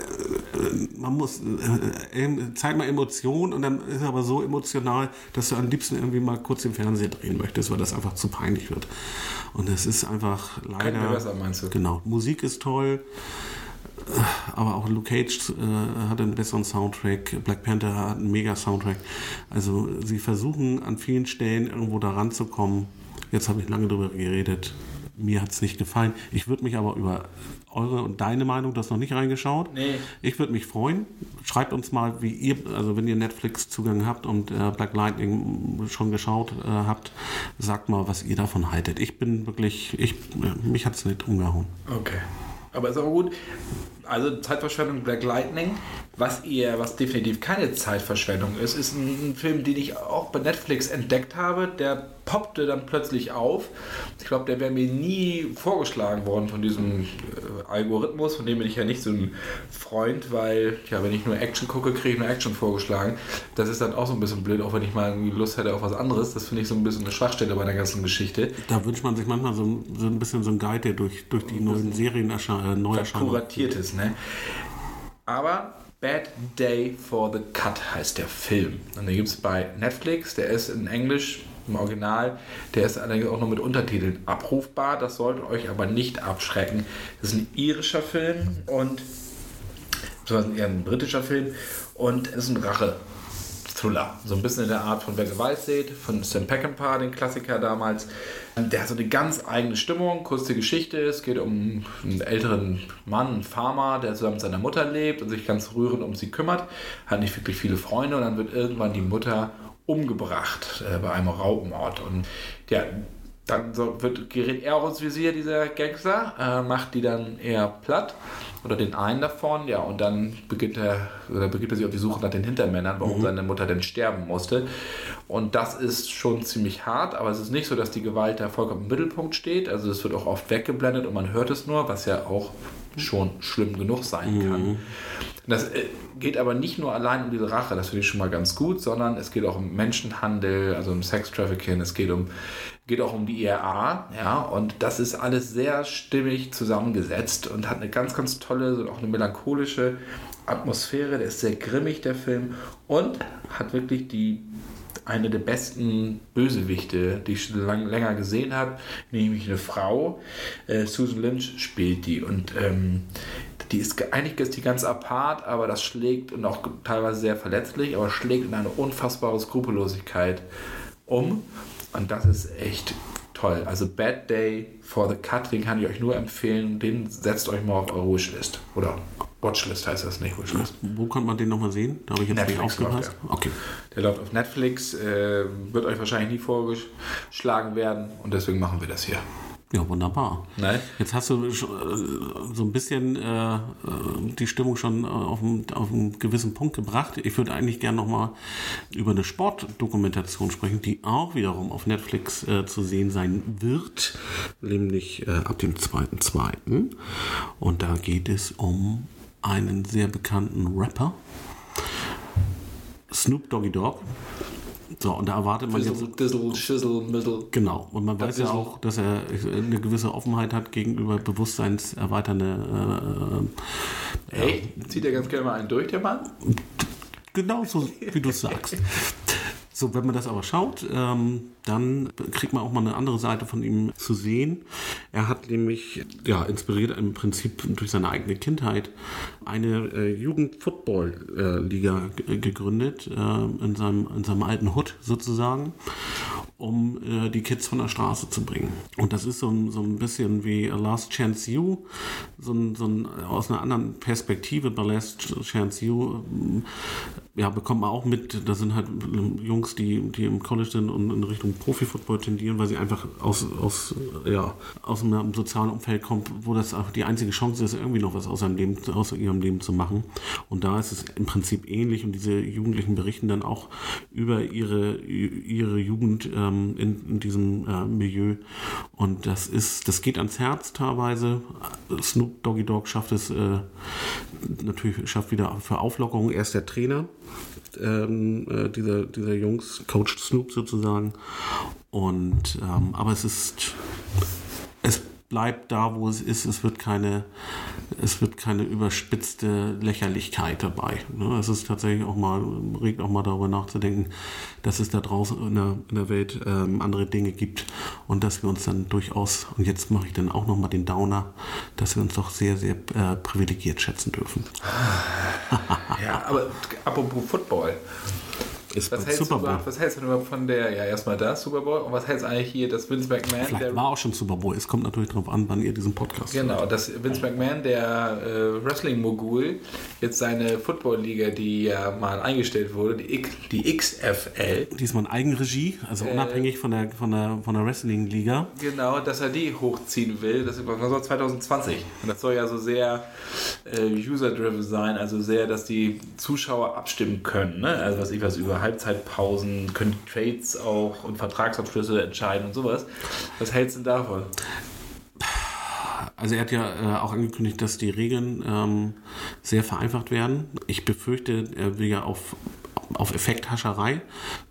man muss, äh, zeigt mal Emotionen und dann ist er aber so emotional, dass du am liebsten irgendwie mal kurz den Fernseher drehen möchtest, weil das einfach zu peinlich wird. Und es ist einfach leider. besser, meinst du? Genau. Musik ist toll. Aber auch Luke Cage äh, hat einen besseren Soundtrack, Black Panther hat einen mega Soundtrack. Also sie versuchen an vielen Stellen irgendwo da ranzukommen. Jetzt habe ich lange drüber geredet mir hat es nicht gefallen. Ich würde mich aber über eure und deine Meinung, das noch nicht reingeschaut. Nee. Ich würde mich freuen. Schreibt uns mal, wie ihr, also wenn ihr Netflix-Zugang habt und äh, Black Lightning schon geschaut äh, habt, sagt mal, was ihr davon haltet. Ich bin wirklich, ich, mich hat es nicht umgehauen. Okay. Aber ist aber gut. Also Zeitverschwendung Black Lightning. Was ihr, was definitiv keine Zeitverschwendung ist, ist ein, ein Film, den ich auch bei Netflix entdeckt habe. Der poppte dann plötzlich auf. Ich glaube, der wäre mir nie vorgeschlagen worden von diesem äh, Algorithmus, von dem bin ich ja nicht so ein Freund, weil, ja, wenn ich nur Action gucke, kriege ich nur Action vorgeschlagen. Das ist dann auch so ein bisschen blöd, auch wenn ich mal irgendwie Lust hätte auf was anderes. Das finde ich so ein bisschen eine Schwachstelle bei der ganzen Geschichte. Da wünscht man sich manchmal so, so ein bisschen so ein Guide, der durch, durch die neuen Serien äh, neu erscheint. kuratiert ist, ne? Aber Bad Day for the Cut heißt der Film. Und den gibt es bei Netflix. Der ist in Englisch im Original. Der ist allerdings auch nur mit Untertiteln abrufbar. Das sollte euch aber nicht abschrecken. Das ist ein irischer Film und beziehungsweise eher ein britischer Film und es ist ein Rache. Thriller. So ein bisschen in der Art von Wer Gewalt sieht, von Sam Peckinpah, den Klassiker damals. Der hat so eine ganz eigene Stimmung, kurze Geschichte. Es geht um einen älteren Mann, einen Farmer, der zusammen mit seiner Mutter lebt und sich ganz rührend um sie kümmert. Hat nicht wirklich viele Freunde und dann wird irgendwann die Mutter umgebracht äh, bei einem Raubenort. Und ja, dann so wird, gerät er auch ins Visier, dieser Gangster, äh, macht die dann eher platt oder den einen davon, ja, und dann beginnt er, oder beginnt er sich auf die Suche nach den Hintermännern, warum mhm. seine Mutter denn sterben musste. Und das ist schon ziemlich hart, aber es ist nicht so, dass die Gewalt da vollkommen im Mittelpunkt steht. Also es wird auch oft weggeblendet und man hört es nur, was ja auch schon schlimm genug sein mhm. kann. Das äh, geht aber nicht nur allein um diese Rache, das finde ich schon mal ganz gut, sondern es geht auch um Menschenhandel, also um Sex-Trafficking, es geht um geht auch um die IRA, ja, und das ist alles sehr stimmig zusammengesetzt und hat eine ganz, ganz tolle, so auch eine melancholische Atmosphäre, der ist sehr grimmig, der Film, und hat wirklich die eine der besten Bösewichte, die ich schon lang, länger gesehen habe, nämlich eine Frau. Äh, Susan Lynch spielt die und ähm, die ist eigentlich ist die ganz apart, aber das schlägt und auch teilweise sehr verletzlich, aber schlägt in eine unfassbare Skrupellosigkeit um. Und das ist echt toll. Also Bad Day for the Cut, den kann ich euch nur empfehlen. Den setzt euch mal auf eure Wishlist. Oder Watchlist heißt das nicht, Wishlist. Wo kann man den nochmal sehen? Da habe ich jetzt Netflix nicht aufgepasst. Der. Okay. Der läuft auf Netflix, äh, wird euch wahrscheinlich nie vorgeschlagen werden und deswegen machen wir das hier. Ja, wunderbar. Nein. Jetzt hast du äh, so ein bisschen äh, die Stimmung schon auf einen, auf einen gewissen Punkt gebracht. Ich würde eigentlich gerne nochmal über eine Sportdokumentation sprechen, die auch wiederum auf Netflix äh, zu sehen sein wird, nämlich äh, ab dem 2.2. Und da geht es um einen sehr bekannten Rapper, Snoop Doggy Dogg. So, und da erwartet man Fizzle, jetzt. Dizzle, Schissel, Mittel. Genau. Und man weiß ja auch, dass er eine gewisse Offenheit hat gegenüber bewusstseinserweiternde. Äh, hey, ja. zieht er ganz gerne mal einen durch, der Mann? Genau so, wie du sagst. So, wenn man das aber schaut, ähm, dann kriegt man auch mal eine andere Seite von ihm zu sehen. Er hat nämlich, ja, inspiriert im Prinzip durch seine eigene Kindheit eine äh, Jugend-Football-Liga äh, gegründet, äh, in, seinem, in seinem alten Hood sozusagen um äh, die Kids von der Straße zu bringen. Und das ist so, ein, so ein bisschen wie A Last Chance You, so so ein, aus einer anderen Perspektive bei Last Chance You ja, bekommt man auch mit, da sind halt Jungs, die, die im College sind und in Richtung Profi-Football tendieren, weil sie einfach aus, aus, ja, aus einem sozialen Umfeld kommen, wo das auch die einzige Chance ist, irgendwie noch was aus, ihrem Leben, aus ihrem Leben zu machen. Und da ist es im Prinzip ähnlich und diese Jugendlichen berichten dann auch über ihre, ihre Jugend ähm, in, in, diesem äh, Milieu. Und das ist, das geht ans Herz teilweise. Snoop Doggy Dogg schafft es äh, natürlich, schafft wieder für Auflockerung. Er ist der Trainer ähm, äh, dieser, dieser Jungs, Coach Snoop sozusagen. Und ähm, aber es ist es bleibt da, wo es ist. Es wird keine, es wird keine überspitzte Lächerlichkeit dabei. Ne? Es ist tatsächlich auch mal, regt auch mal darüber nachzudenken, dass es da draußen in der, in der Welt ähm, andere Dinge gibt und dass wir uns dann durchaus, und jetzt mache ich dann auch nochmal den Downer, dass wir uns doch sehr, sehr äh, privilegiert schätzen dürfen. ja, aber apropos Football. Ist Was hältst, Super du, Bowl. überhaupt- was hältst du überhaupt von der, ja erstmal das Super Bowl und was hältst du eigentlich hier, dass Vince McMahon, Vielleicht der war auch schon Super Bowl. Es kommt natürlich darauf an, wann ihr diesen Podcast hört. Genau, dass Vince McMahon, der äh, Wrestling-Mogul, jetzt seine Football-Liga, die ja mal eingestellt wurde, die, die XFL, Diesmal in Eigenregie, also unabhängig von der, von der, von der Wrestling-Liga. genau, dass er die hochziehen will. Das war so 2020. Und das soll ja so sehr äh, user-driven sein, also sehr, dass die Zuschauer abstimmen können. Ne? Also was ich was über Halbzeitpausen, können Trades auch und Vertragsabschlüsse entscheiden und sowas. Was hältst du denn davon? Also er hat ja äh, auch angekündigt, dass die Regeln ähm, sehr vereinfacht werden. Ich befürchte, er will ja auf, auf Effekthascherei.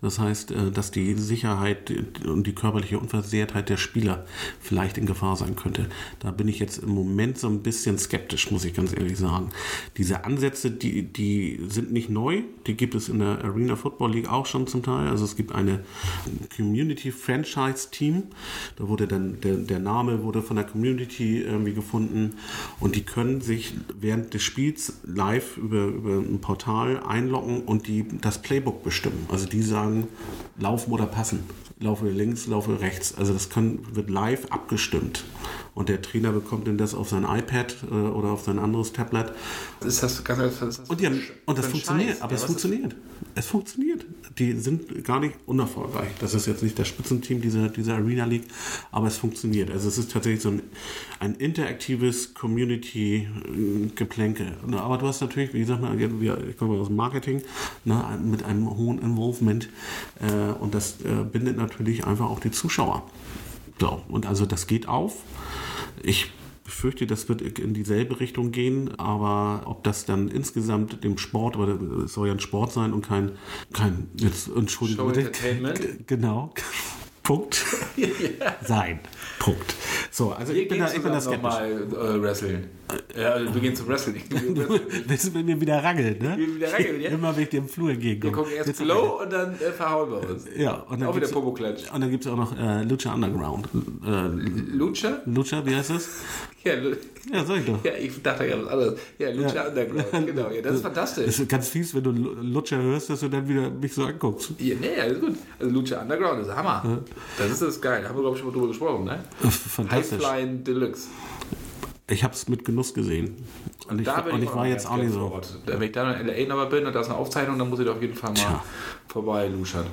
Das heißt, äh, dass die Sicherheit und die körperliche Unversehrtheit der Spieler vielleicht in Gefahr sein könnte. Da bin ich jetzt im Moment so ein bisschen skeptisch, muss ich ganz ehrlich sagen. Diese Ansätze, die, die sind nicht neu. Die gibt es in der Arena Football League auch schon zum Teil. Also es gibt eine Community Franchise Team. Da wurde dann der, der Name wurde von der Community irgendwie gefunden und die können sich während des Spiels live über, über ein Portal einloggen und die das Playbook bestimmen. Also die sagen, laufen oder passen. Laufe links, laufe rechts. Also das können, wird live abgestimmt. Und der Trainer bekommt dann das auf sein iPad äh, oder auf sein anderes Tablet. Ist das ganz ist das Und, haben, und das funktioniert, Scheiß? aber Ja, es was ist- funktioniert. Es funktioniert. Die sind gar nicht unerfolgreich. Das ist jetzt nicht das Spitzenteam dieser, dieser Arena League, aber es funktioniert. Also es ist tatsächlich so ein, ein interaktives Community-Geplänke. Aber du hast natürlich, wie gesagt, ich komme aus dem Marketing, ne, mit einem hohen Involvement äh, und das äh, bindet natürlich einfach auch die Zuschauer. So, und also das geht auf. Ich befürchte, das wird in dieselbe Richtung gehen, aber ob das dann insgesamt dem Sport, oder es soll ja ein Sport sein und kein, kein jetzt, Entschuldigung, Show. Entertainment. Genau, Punkt, sein, Punkt. So, also Wir ich bin, da, ich bin da skeptisch. nochmal äh, wresteln. Ja, wir gehen zum Wrestling. Willst du mit mir wieder rangeln, ne? Wir wieder rangeln, ja? Immer wenn ich im Flur Wir entgegenkomme. gucken erst Jetzt- Glow und dann äh, verhauen wir uns. Ja, und dann Auch wieder Popoklatsch. Und dann gibt es auch noch äh, Lucha Underground. Äh, Lucha? Lucha, wie heißt das? Ja, Ja, sag ich doch. ja, ich dachte ja was anderes. Ja, Lucha Ja. Underground. Genau, ja, das ist fantastisch. Das ist ganz fies, wenn du Lutscher hörst, dass du dann wieder mich so anguckst. Ja, nee, alles gut. Also Lucha Underground ist Hammer. Das ist das geil. Da haben wir, glaube ich, schon mal drüber gesprochen, ne? Fantastisch. Highflying Deluxe. Ich habe es mit Genuss gesehen. Und ich, Da bin und ich auch war jetzt auch nicht so. Ort. Wenn ich da in L.A. nochmal bin und da ist eine Aufzeichnung, dann muss ich da auf jeden Fall mal Tja. vorbei luschern.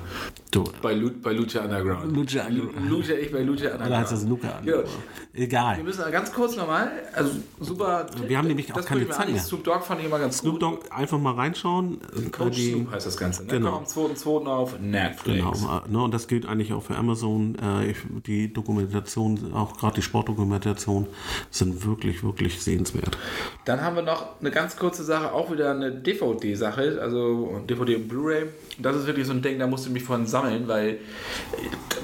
Du, Bei, Lu bei Lucha Underground. Lucha Underground. Lucha, ich bei Lucha Underground. oder heißt das Luca? Ja. Wir Egal. müssen ganz kurz nochmal, also super. Wir haben nämlich auch das keine ich Zeit mehr. Snoop Dogg fand ich immer ganz Snoop gut. Dogg, einfach mal reinschauen. Äh, Coach die- Snoop heißt das Ganze. Ne? Genau. Kommt am 2.2. auf Netflix. Genau, äh, ne, und das gilt eigentlich auch für Amazon. Äh, ich, die Dokumentation, auch gerade die Sportdokumentation, sind wirklich, wirklich sehenswert. Dann haben wir noch eine ganz kurze Sache, auch wieder eine DVD-Sache, also DVD und Blu-ray. Das ist wirklich so ein Ding, da musste ich mich von sammeln, weil äh,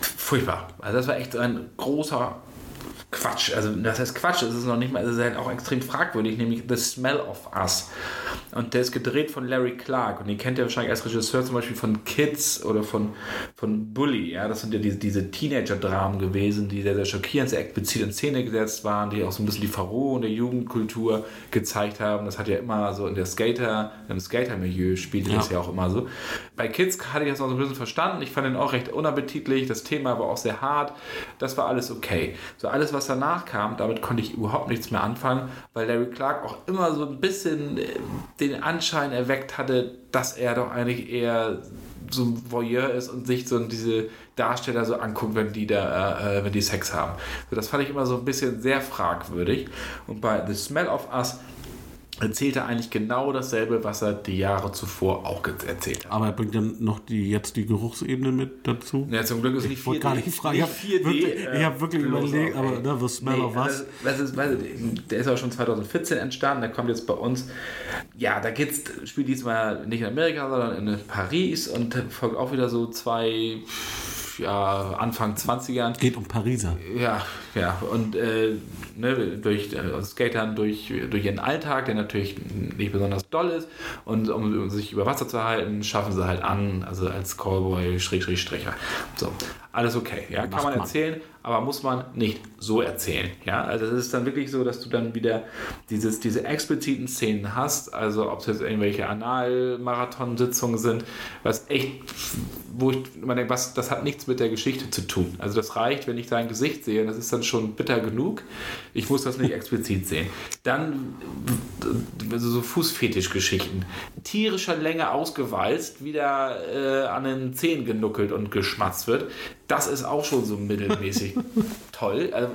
furchtbar. Also das war echt ein großer Quatsch. Also das heißt Quatsch, es ist noch nicht mal, es ist halt auch extrem fragwürdig, nämlich The Smell of Us. Und der ist gedreht von Larry Clark und den kennt ihr wahrscheinlich als Regisseur zum Beispiel von Kids oder von, von Bully. Ja, das sind ja diese, diese Teenager-Dramen gewesen, die sehr, sehr schockierend, sehr explizit in Szene gesetzt waren, die auch so ein bisschen die Verrohung der Jugendkultur gezeigt haben. Das hat ja immer so in der Skater, im Skater-Milieu spielte das Ja. ja auch immer so. Bei Kids hatte ich das noch so ein bisschen verstanden. Ich fand den auch recht unappetitlich. Das Thema war auch sehr hart. Das war alles okay. So alles, was danach kam, damit konnte ich überhaupt nichts mehr anfangen, weil Larry Clark auch immer so ein bisschen äh, den Anschein erweckt hatte, dass er doch eigentlich eher so ein Voyeur ist und sich so diese Darsteller so anguckt, wenn die da, äh, wenn die Sex haben. So, das fand ich immer so ein bisschen sehr fragwürdig. Und bei The Smell of Us erzählt er eigentlich genau dasselbe, was er die Jahre zuvor auch erzählt hat. Aber er bringt dann noch die, jetzt die Geruchsebene mit dazu. Ja, zum Glück ist nicht Ich wollte 4D. gar nicht fragen. Ich habe 4D, wirklich, äh, ich hab wirklich überlegt, aber ne, the smell of was? das, das ist, weiß ich, der ist auch schon 2014 entstanden, der kommt jetzt bei uns. Ja, da geht's, spielt diesmal nicht in Amerika, sondern in Paris und folgt auch wieder so zwei, ja, Anfang 20ern. Geht um Pariser. Ja, ja, und äh, ne, durch äh, Skatern durch, durch ihren Alltag, der natürlich nicht besonders doll ist, und um, um sich über Wasser zu halten, schaffen sie halt an, also als Callboy, Schräg, Schräg, Stricher. So. alles okay. Ja, kann man erzählen, aber muss man nicht so erzählen. Ja, also es ist dann wirklich so, dass du dann wieder dieses, diese expliziten Szenen hast, also ob es jetzt irgendwelche Anal-Marathon-Sitzungen sind, was echt, wo ich immer denke, was, das hat nichts mit der Geschichte zu tun. Also das reicht, wenn ich dein Gesicht sehe, das ist dann schon bitter genug. Ich muss das nicht explizit sehen. Dann also so Fußfetischgeschichten. Tierischer Länge ausgewalzt, wieder äh, an den Zehen genuckelt und geschmatzt wird. Das ist auch schon so mittelmäßig toll. Also,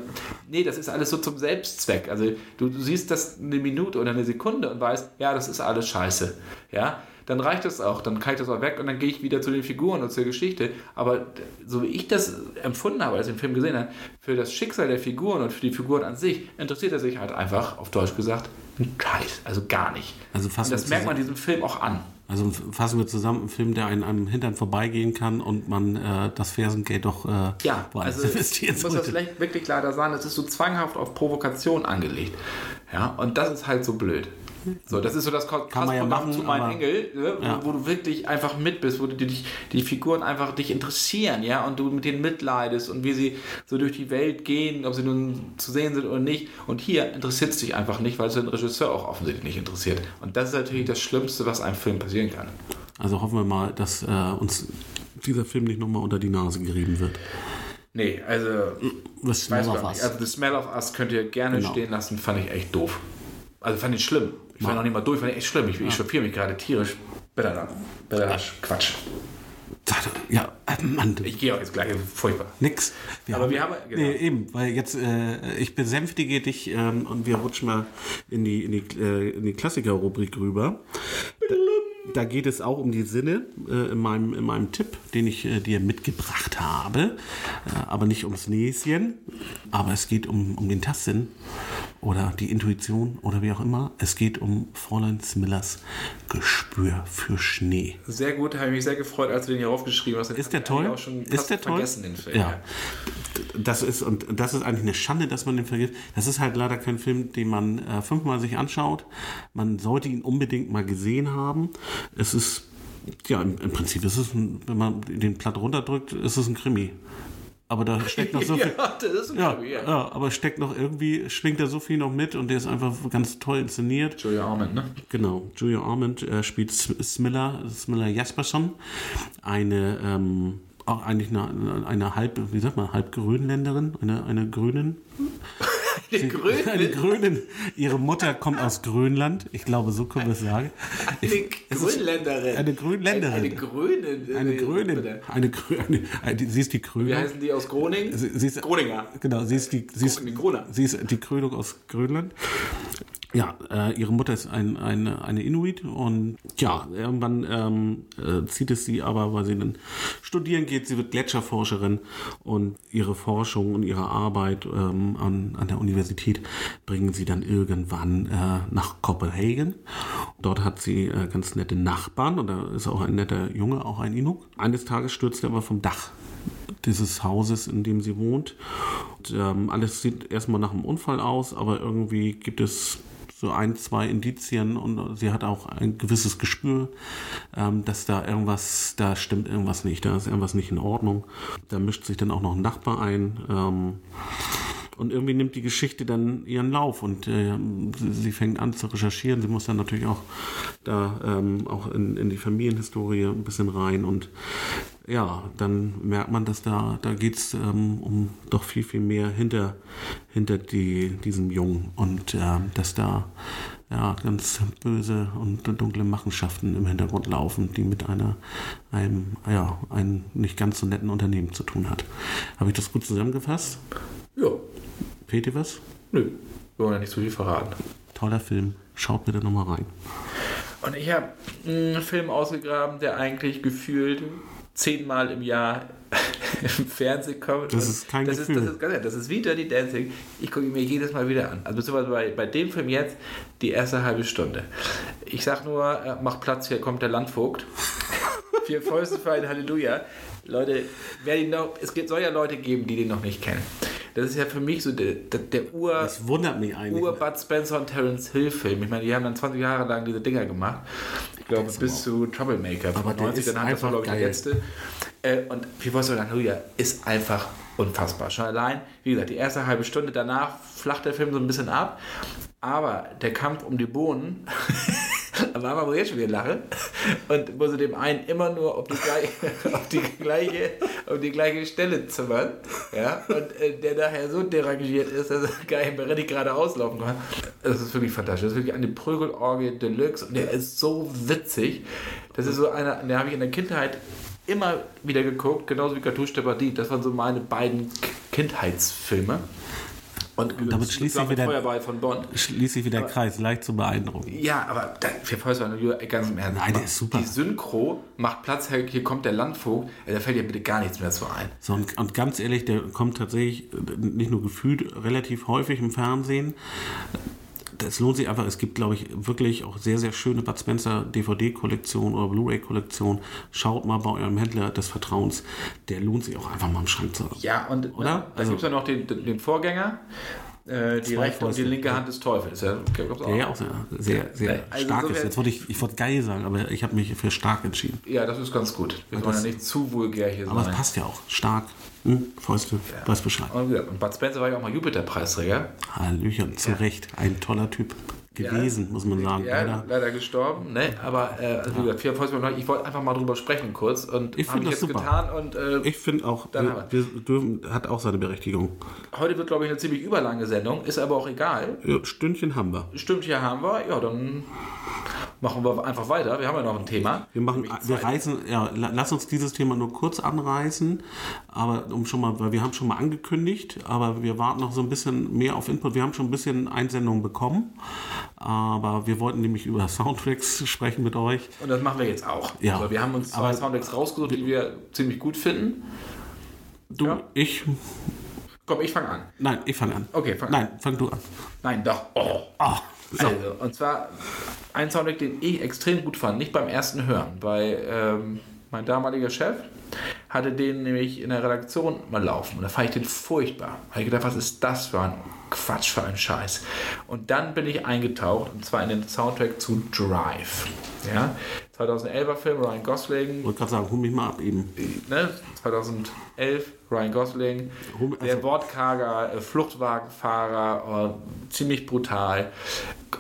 nee, das ist alles so zum Selbstzweck. Also du, du siehst das eine Minute oder eine Sekunde und weißt, ja, das ist alles scheiße. Ja, dann reicht das auch, dann kann ich das auch weg und dann gehe ich wieder zu den Figuren und zur Geschichte. Aber so wie ich das empfunden habe, als ich den Film gesehen habe, für das Schicksal der Figuren und für die Figuren an sich, interessiert er sich halt einfach, auf Deutsch gesagt, ein Scheiß. Also gar nicht. Also und das merkt man diesem Film auch an. Also fassen wir zusammen, ein Film, der einem, einem Hintern vorbeigehen kann und man äh, das Fersengeld doch äh, ja, also ich muss das vielleicht wirklich leider sagen, es ist so zwanghaft auf Provokation angelegt. Ja, und das ist halt so blöd. So, das ist so das man ja machen, zu meinem Engel, ne? ja. wo, wo, du wirklich einfach mit bist, wo du dich, die Figuren einfach dich interessieren, ja, und du mit denen mitleidest und wie sie so durch die Welt gehen, ob sie nun zu sehen sind oder nicht. Und hier interessiert es dich einfach nicht, weil es den Regisseur auch offensichtlich nicht interessiert. Und das ist natürlich das Schlimmste, was einem Film passieren kann. Also hoffen wir mal, dass äh, uns dieser Film nicht nochmal unter die Nase gerieben wird. Nee, also. The Smell of Us. Also, The Smell of Us könnt ihr gerne genau. stehen lassen, fand ich echt doof. Also, fand ich schlimm. Ich war noch nicht mal durch, fand ich echt schlimm. Ich, ja. ich chauffiere mich gerade tierisch. Bitte dann. Quatsch. Ja, äh, Mann. Ich gehe auch jetzt gleich, furchtbar. Nix. Wir Aber haben, wir haben. Genau. Nee, eben, weil jetzt, äh, ich besänftige dich ähm, und wir rutschen mal in die, in die, äh, in die Klassiker-Rubrik rüber. Da, da, geht es auch um die Sinne äh, in, meinem, in meinem Tipp, den ich äh, dir mitgebracht habe. Äh, aber nicht ums Näschen, aber es geht um, um den Tastsinn oder die Intuition oder wie auch immer. Es geht um Fräulein Smillers Gespür für Schnee. Sehr gut, habe ich mich sehr gefreut, als du den hier aufgeschrieben hast. ist der toll? ist der toll? Vergessen, den Film. Ja. Das ist, und das ist eigentlich eine Schande, dass man den vergisst. Das ist halt leider kein Film, den man äh, fünfmal sich anschaut. Man sollte ihn unbedingt mal gesehen haben. Es ist ja, im, im, Prinzip ist es, ein, wenn man den Platt runterdrückt, ist es ein Krimi aber da steckt noch so viel. ja, das ist ja, ja. ja, aber steckt noch irgendwie, schwingt da so viel noch mit und der ist einfach ganz toll inszeniert. Julia Armand, ne? Genau, Julia Armand äh, spielt Smiller, Smiller Jasperson, eine ähm, auch eigentlich eine, eine halb, wie sagt man, halb Grönländerin, eine, eine Grünen. Eine Grönin? Eine Grönin. Ihre Mutter kommt aus Grönland. Ich glaube, so können wir es sagen. Eine Grönländerin. Eine Grönländerin. Eine Grönin. Eine Grönin. Eine Grönin. Sie ist die Krönung. Wie heißen die aus Groningen? Sie, sie ist, Groninger. Genau, sie ist die, sie ist, sie ist die Krönung aus Grönland. Ja, äh, ihre Mutter ist ein, eine, eine Inuit und ja, irgendwann ähm, äh, zieht es sie aber, weil sie dann studieren geht. Sie wird Gletscherforscherin und ihre Forschung und ihre Arbeit ähm, an, an der Universität bringen sie dann irgendwann äh, nach Kopenhagen. Dort hat sie äh, ganz nette Nachbarn und da ist auch ein netter Junge, auch ein Inuk. Eines Tages stürzt er aber vom Dach dieses Hauses, in dem sie wohnt. Und, ähm, alles sieht erstmal nach einem Unfall aus, aber irgendwie gibt es so ein, zwei Indizien und sie hat auch ein gewisses Gespür, ähm, dass da irgendwas, da stimmt irgendwas nicht, da ist irgendwas nicht in Ordnung. Da mischt sich dann auch noch ein Nachbar ein. Ähm, und irgendwie nimmt die Geschichte dann ihren Lauf und äh, sie fängt an zu recherchieren. Sie muss dann natürlich auch da ähm, auch in, in die Familienhistorie ein bisschen rein und ja, dann merkt man, dass da, da geht es ähm, um doch viel, viel mehr hinter, hinter die, diesem Jungen und äh, dass da ja, ganz böse und dunkle Machenschaften im Hintergrund laufen, die mit einer, einem, ja, einem nicht ganz so netten Unternehmen zu tun hat. Habe ich das gut zusammengefasst? Ja. Fehlt dir was? Nö, wir wollen ja nicht so viel verraten. Toller Film, schaut bitte nochmal rein. Und ich habe einen Film ausgegraben, der eigentlich gefühlt zehnmal im Jahr im Fernsehen kommt. Das ist kein das Gefühl. Ist, das, ist, das ist wie Dirty Dancing. Ich gucke mir jedes Mal wieder an. Also beziehungsweise bei, bei dem Film jetzt die erste halbe Stunde. Ich sag nur, äh, mach Platz, hier kommt der Landvogt. Vier Fäuste für ein Halleluja. Leute, wer die noch, es soll ja Leute geben, die den noch nicht kennen. Das ist ja für mich so der, der, der Ur. Das wundert mich eigentlich. Ur Bud Spencer und Terence Hill Film. Ich meine, die haben dann 20 Jahre lang diese Dinger gemacht. glaube bis zu Troublemaker. Aber der 90, ist dann hat das war, einfach glaube ich, der geil. letzte. Äh, und Before Soul Hallelujah ist einfach unfassbar. Schon allein, wie gesagt, die erste halbe Stunde danach flacht der Film so ein bisschen ab. Aber der Kampf um die Bohnen, Anfang muss ich jetzt schon wieder lachen, und muss dem einen immer nur auf die gleiche, auf die gleiche, auf die gleiche Stelle zimmern. Ja? Und äh, der daher so derangiert ist, dass er gar nicht mehr richtig gerade auslaufen kann. Das ist wirklich fantastisch. Das ist wirklich eine Prügelorgie Deluxe und der ist so witzig. Das ist so einer, den habe ich in der Kindheit immer wieder geguckt, genauso wie Cartouche de Paradis. Das waren so meine beiden Kindheitsfilme. Und, damit schließt sich wieder- Feuerball von Bond. Schließt sich wieder der Kreis, leicht zu beeindrucken. Ja, aber für Feuerball ganz im Ernst. Nein, der ist super. Die Synchro macht Platz, hier kommt der Landvogt, da fällt dir bitte gar nichts mehr zu ein. So, und, und ganz ehrlich, der kommt tatsächlich äh, nicht nur gefühlt relativ häufig im Fernsehen. Das lohnt sich einfach. Es gibt, glaube ich, wirklich auch sehr, sehr schöne Bud Spencer DVD-Kollektion oder Blu-ray-Kollektion. Schaut mal bei eurem Händler des Vertrauens. Der lohnt sich auch einfach mal im Schrank zu haben. Ja, und Oder? Ne, da Also- gibt es ja noch den, den Vorgänger, äh, die rechte und die linke Hand des Teufels. Ja. Der ja auch sehr, sehr, sehr Also stark ist. Jetzt wollte ich, ich wollte geil sagen, aber ich habe mich für stark entschieden. ja, das ist ganz gut. Wir wollen ja das- nicht zu vulgär hier Aber es sein. passt ja auch. Stark. Hm? Fäuste, weiß Bescheid. Und, Bud Spencer war ja auch mal Jupiter-Preisträger. Hallöchen, zu Recht. Ein toller Typ gewesen, muss man sagen. Ja, Leider. leider, gestorben, ne? Aber äh, also wie gesagt, vier Volkswagen, ich wollte einfach mal drüber sprechen kurz und Ich habe find ich das jetzt super. getan und äh, Ich finde auch, wir, wir dürfen, hat auch seine Berechtigung. heute wird glaube ich eine ziemlich überlange Sendung, ist aber auch egal. Ja, Stündchen haben wir. Hier haben wir, ja, dann machen wir einfach weiter. Wir haben ja noch ein Thema. Wir machen, wir reißen, ja, la- lass uns dieses Thema nur kurz anreißen, aber um schon mal, weil wir haben schon mal angekündigt, aber wir warten noch so ein bisschen mehr auf Input. Wir haben schon ein bisschen Einsendungen bekommen, aber wir wollten nämlich über Soundtracks sprechen mit euch. Und das machen wir jetzt auch. Ja. Also wir haben uns zwei Aber- Soundtracks rausgesucht, die wir ziemlich gut finden. Du, Ja. ich, Komm, ich fange an. nein, ich fange an. Okay, fang an. Nein, fang du an. Nein, doch. Oh. Ah, so. Also, und zwar ein Soundtrack, den ich extrem gut fand, nicht beim ersten Hören, weil ähm, mein damaliger Chef hatte den nämlich in der Redaktion mal laufen und da fand ich den furchtbar. Da habe ich gedacht, was ist das für ein Quatsch, für ein Scheiß. Und dann bin ich eingetaucht und zwar in den Soundtrack zu Drive. Ja? 2011er Film, Ryan Gosling, Ich wollte gerade sagen, hol mich mal ab eben. ne, 2011, Ryan Gosling, der also- wortkarger äh, Fluchtwagenfahrer, äh, ziemlich brutal,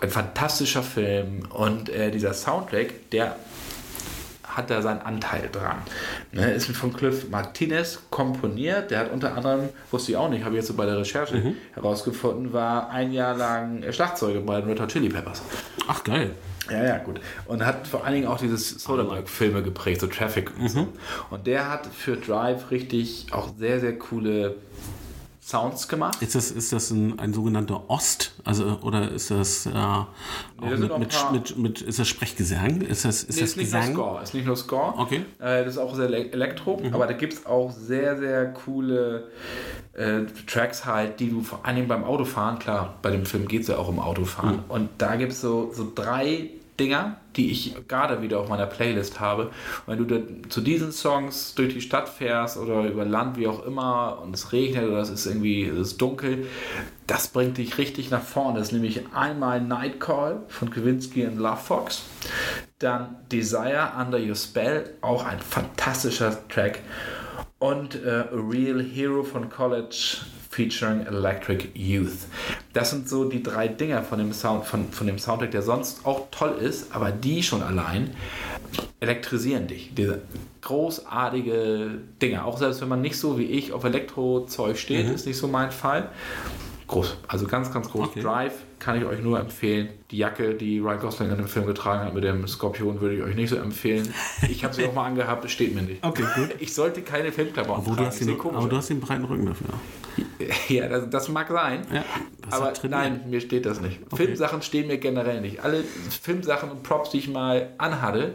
ein fantastischer Film und äh, dieser Soundtrack, der hat da seinen Anteil dran. Ne, ist von Cliff Martinez komponiert. Der hat unter anderem, wusste ich auch nicht, habe ich jetzt so bei der Recherche Mhm. herausgefunden, war ein Jahr lang Schlagzeuger bei den Red Hot Chili Peppers. Ach, geil. Ja, ja, gut. Und hat vor allen Dingen auch diese Soderbergh-Filme geprägt, so Traffic und so. Und der hat für Drive richtig auch sehr, sehr coole Sounds gemacht. Ist das, ist das ein, ein sogenannter Ost? Also, oder ist das, äh, sind mit, mit, mit, mit, ist das Sprechgesang? Ist das, ist Nee, das ist nicht nur Gesang? Score, ist nicht nur Score. Okay. Äh, das ist auch sehr ele- Elektro, aber da gibt es auch sehr, sehr coole äh, Tracks halt, die du vor allen Dingen beim Autofahren, klar, bei dem Film geht es ja auch um Autofahren, und da gibt es so, so drei Dinger, die ich gerade wieder auf meiner Playlist habe. Wenn du dann zu diesen Songs durch die Stadt fährst oder über Land, wie auch immer, und es regnet oder es ist irgendwie es ist dunkel, das bringt dich richtig nach vorne. Das ist nämlich einmal Night Call von Kowinski und Love Fox, dann Desire Under Your Spell, auch ein fantastischer Track, und äh, A Real Hero von College featuring Electric Youth. Das sind so die drei Dinger von dem, Sound, von, von dem Soundtrack, der sonst auch toll ist, aber die schon allein elektrisieren dich. Diese großartige Dinger. Auch selbst wenn man nicht so wie ich auf Elektrozeug steht, ist nicht so mein Fall. Groß, also ganz, ganz groß. Okay. Drive kann ich euch nur empfehlen. Die Jacke, die Ryan Gosling in dem Film getragen hat mit dem Skorpion, würde ich euch nicht so empfehlen. Ich habe sie auch mal angehabt, es steht mir nicht. Okay, gut. Ich sollte keine du, tragen. hast den, aber du hast den breiten Rücken dafür. Ja, das, das mag sein. Ja, das aber nein, mir steht das nicht. Filmsachen stehen mir generell nicht. Alle Filmsachen und Props, die ich mal anhatte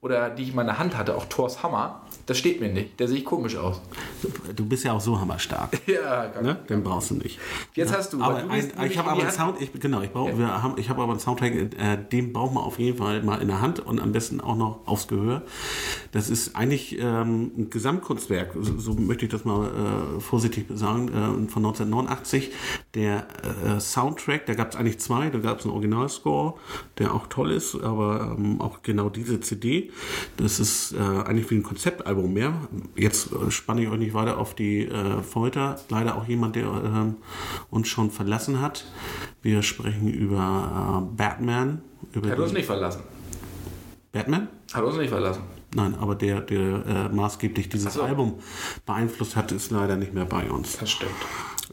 oder die ich in meiner Hand hatte, auch Thors Hammer, Das steht mir nicht. Der sehe komisch aus. Du bist ja auch so hammerstark. ja, ne? Den brauchst du nicht. Jetzt ja. hast du. Aber du ein, ich habe aber einen Sound, ich, genau, ich, brauch, ja. wir haben, ich habe aber einen Soundtrack, äh, den braucht man auf jeden Fall mal in der Hand und am besten auch noch aufs Gehör. Das ist eigentlich ähm, ein Gesamtkunstwerk, so, so, möchte ich das mal äh, vorsichtig sagen, äh, von 1989. Der äh, Soundtrack, da gab es eigentlich zwei, da gab es einen Originalscore, der auch toll ist, aber ähm, auch genau diese CD. Das ist äh, eigentlich wie ein Konzeptalbum mehr. Jetzt äh, spanne ich euch nicht weiter auf die äh, Folter. Leider auch jemand, der äh, uns schon verlassen hat. Wir sprechen über äh, Batman. Über hat uns nicht verlassen. Batman? Hat uns nicht verlassen. Nein, aber der, der äh, maßgeblich dieses so. Album beeinflusst hat, ist leider nicht mehr bei uns. Das stimmt.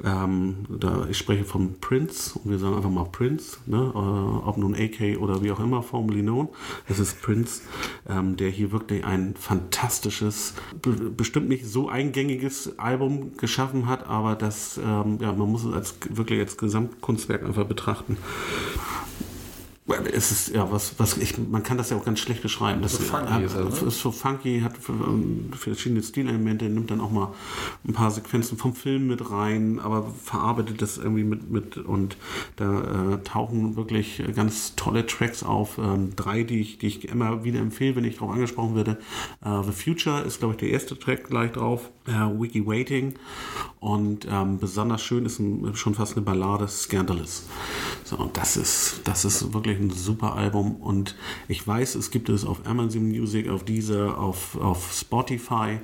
Ähm, da, ich spreche von Prince und wir sagen einfach mal Prince, ne? äh, ob nun AK oder wie auch immer, formerly known. Es ist Prince, ähm, der hier wirklich ein fantastisches, be bestimmt nicht so eingängiges Album geschaffen hat, aber das, ähm, ja, man muss es als wirklich als Gesamtkunstwerk einfach betrachten es ist ja was, was ich, man kann das ja auch ganz schlecht beschreiben. Das so funky ist, also, ist so funky, hat ähm, verschiedene Stilelemente, nimmt dann auch mal ein paar Sequenzen vom Film mit rein, aber verarbeitet das irgendwie mit, mit und da äh, tauchen wirklich ganz tolle Tracks auf. Ähm, drei, die ich, die ich immer wieder empfehle, wenn ich darauf angesprochen werde. Uh, The Future ist, glaube ich, der erste Track gleich drauf. Uh, Wiki Waiting und ähm, besonders schön ist ein, schon fast eine Ballade Scandalous. So, und das ist, das ist wirklich ein super Album und ich weiß, es gibt es auf Amazon Music, auf dieser, auf, auf Spotify.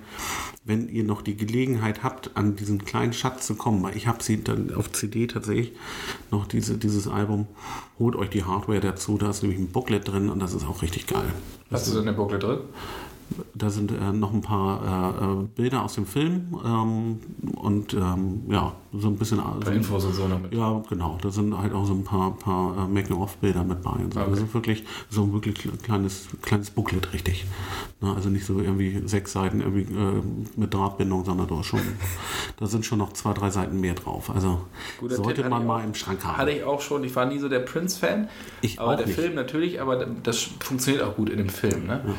Wenn ihr noch die Gelegenheit habt, an diesen kleinen Schatz zu kommen, weil ich habe sie dann auf CD tatsächlich noch diese, dieses Album, holt euch die Hardware dazu, da ist nämlich ein Booklet drin und das ist auch richtig geil. Was ist denn der Booklet drin? Da sind äh, noch ein paar äh, äh, Bilder aus dem Film ähm, und ähm, ja, so ein bisschen. Ein paar Infos und so damit. Ja, genau. Da sind halt auch so ein paar, paar äh, Making-of-Bilder mit bei. Und so. Okay. Also wirklich so ein wirklich kleines, kleines Booklet, richtig. Na, also nicht so irgendwie sechs Seiten irgendwie äh, mit Drahtbindung, sondern da schon, da sind schon noch zwei, drei Seiten mehr drauf. Also Guter sollte Tipp man mal auch, im Schrank haben. Hatte ich auch schon. Ich war nie so der Prince-Fan. Ich aber auch der nicht. Film natürlich, aber das funktioniert auch gut in dem Film. Ne? Ja.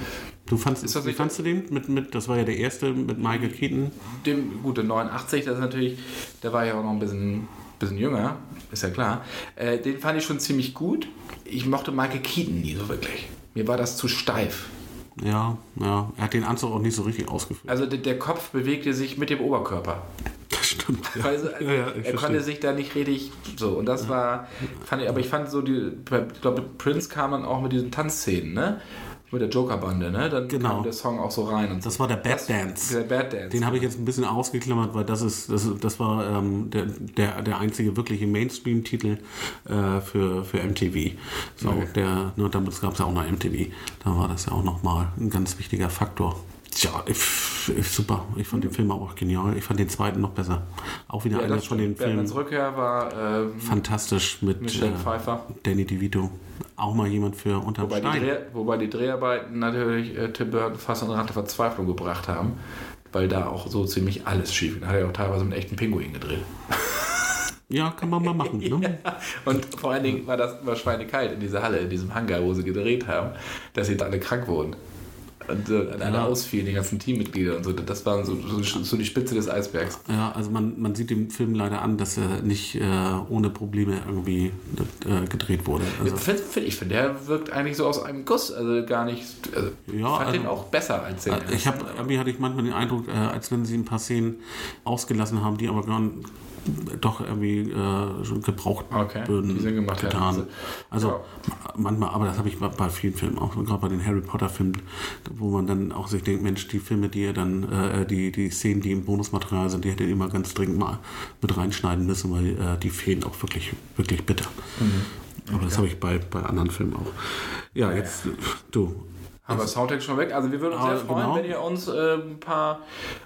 Du fandst, ist das wie fandst du den? Mit, mit, das war ja der erste mit Michael Keaton. Dem, gut, der 89, das ist natürlich, der war ja auch noch ein bisschen, bisschen jünger, ist ja klar. Äh, den fand ich schon ziemlich gut. Ich mochte Michael Keaton nie so wirklich. Mir war das zu steif. Ja, ja. Er hat den Anzug auch nicht so richtig ausgeführt. Also der, der Kopf bewegte sich mit dem Oberkörper. Das stimmt. Ja. Also, ja, ja, er verstehe. konnte sich da nicht richtig so. Und das war, fand ich, aber ich fand so die, ich glaube, Prince kam dann auch mit diesen Tanzszenen, ne? Mit der Joker-Bande, ne? Dann genau. kam der Song auch so rein. Und das war der Bad das, Dance. Der Bad Dance. Den habe ich jetzt ein bisschen ausgeklammert, weil das ist, das, das war ähm, der, der, der einzige wirkliche Mainstream-Titel äh, für, für MTV. So, okay. der, ne, damals gab es ja auch noch MTV. Da war das ja auch nochmal ein ganz wichtiger Faktor. Tja, ich, ich, super. Ich fand den Film auch genial. Ich fand den zweiten noch besser. Auch wieder ja, einer von den Filmen. Batmans Rückkehr war ähm, fantastisch mit Michelle äh, Pfeiffer. Danny DeVito. Auch mal jemand für unterm wobei Stein. Die Dreh, wobei die Dreharbeiten natürlich äh, Tim Burton fast an Rand der Verzweiflung gebracht haben, weil da auch so ziemlich alles schief ging. Da hat er auch teilweise mit echten Pinguin gedreht. Ja, kann man mal machen. Ne? ja. Und vor allen Dingen war das immer schweinekalt in dieser Halle, in diesem Hangar, wo sie gedreht haben, dass sie da alle krank wurden an alle ja. ausfielen, die ganzen Teammitglieder und so. Das war so, so, die Spitze des Eisbergs. Ja, also man, man sieht dem Film leider an, dass er nicht äh, ohne Probleme irgendwie äh, gedreht wurde. Also find, find, ich finde, der wirkt eigentlich so aus einem Guss, also gar nicht. Also ja, fand also, den auch besser als den. Ich habe, irgendwie hatte ich manchmal den Eindruck, äh, als wenn sie ein paar Szenen ausgelassen haben, die aber gar nicht doch irgendwie äh, schon gebraucht okay. gemacht getan. Also ja. manchmal, aber das habe ich bei, bei, vielen Filmen auch, gerade bei den Harry Potter Filmen, wo man dann auch sich denkt, Mensch, die Filme, die er dann, äh, die, die Szenen, die im Bonusmaterial sind, die hätte er immer ganz dringend mal mit reinschneiden müssen, weil äh, die fehlen auch wirklich, wirklich bitter. Mhm. Aber das habe ich bei, bei anderen Filmen auch. Ja, jetzt, du, haben wir Soundtracks schon weg? Also wir würden uns ah, sehr freuen, genau. wenn ihr uns äh, ein paar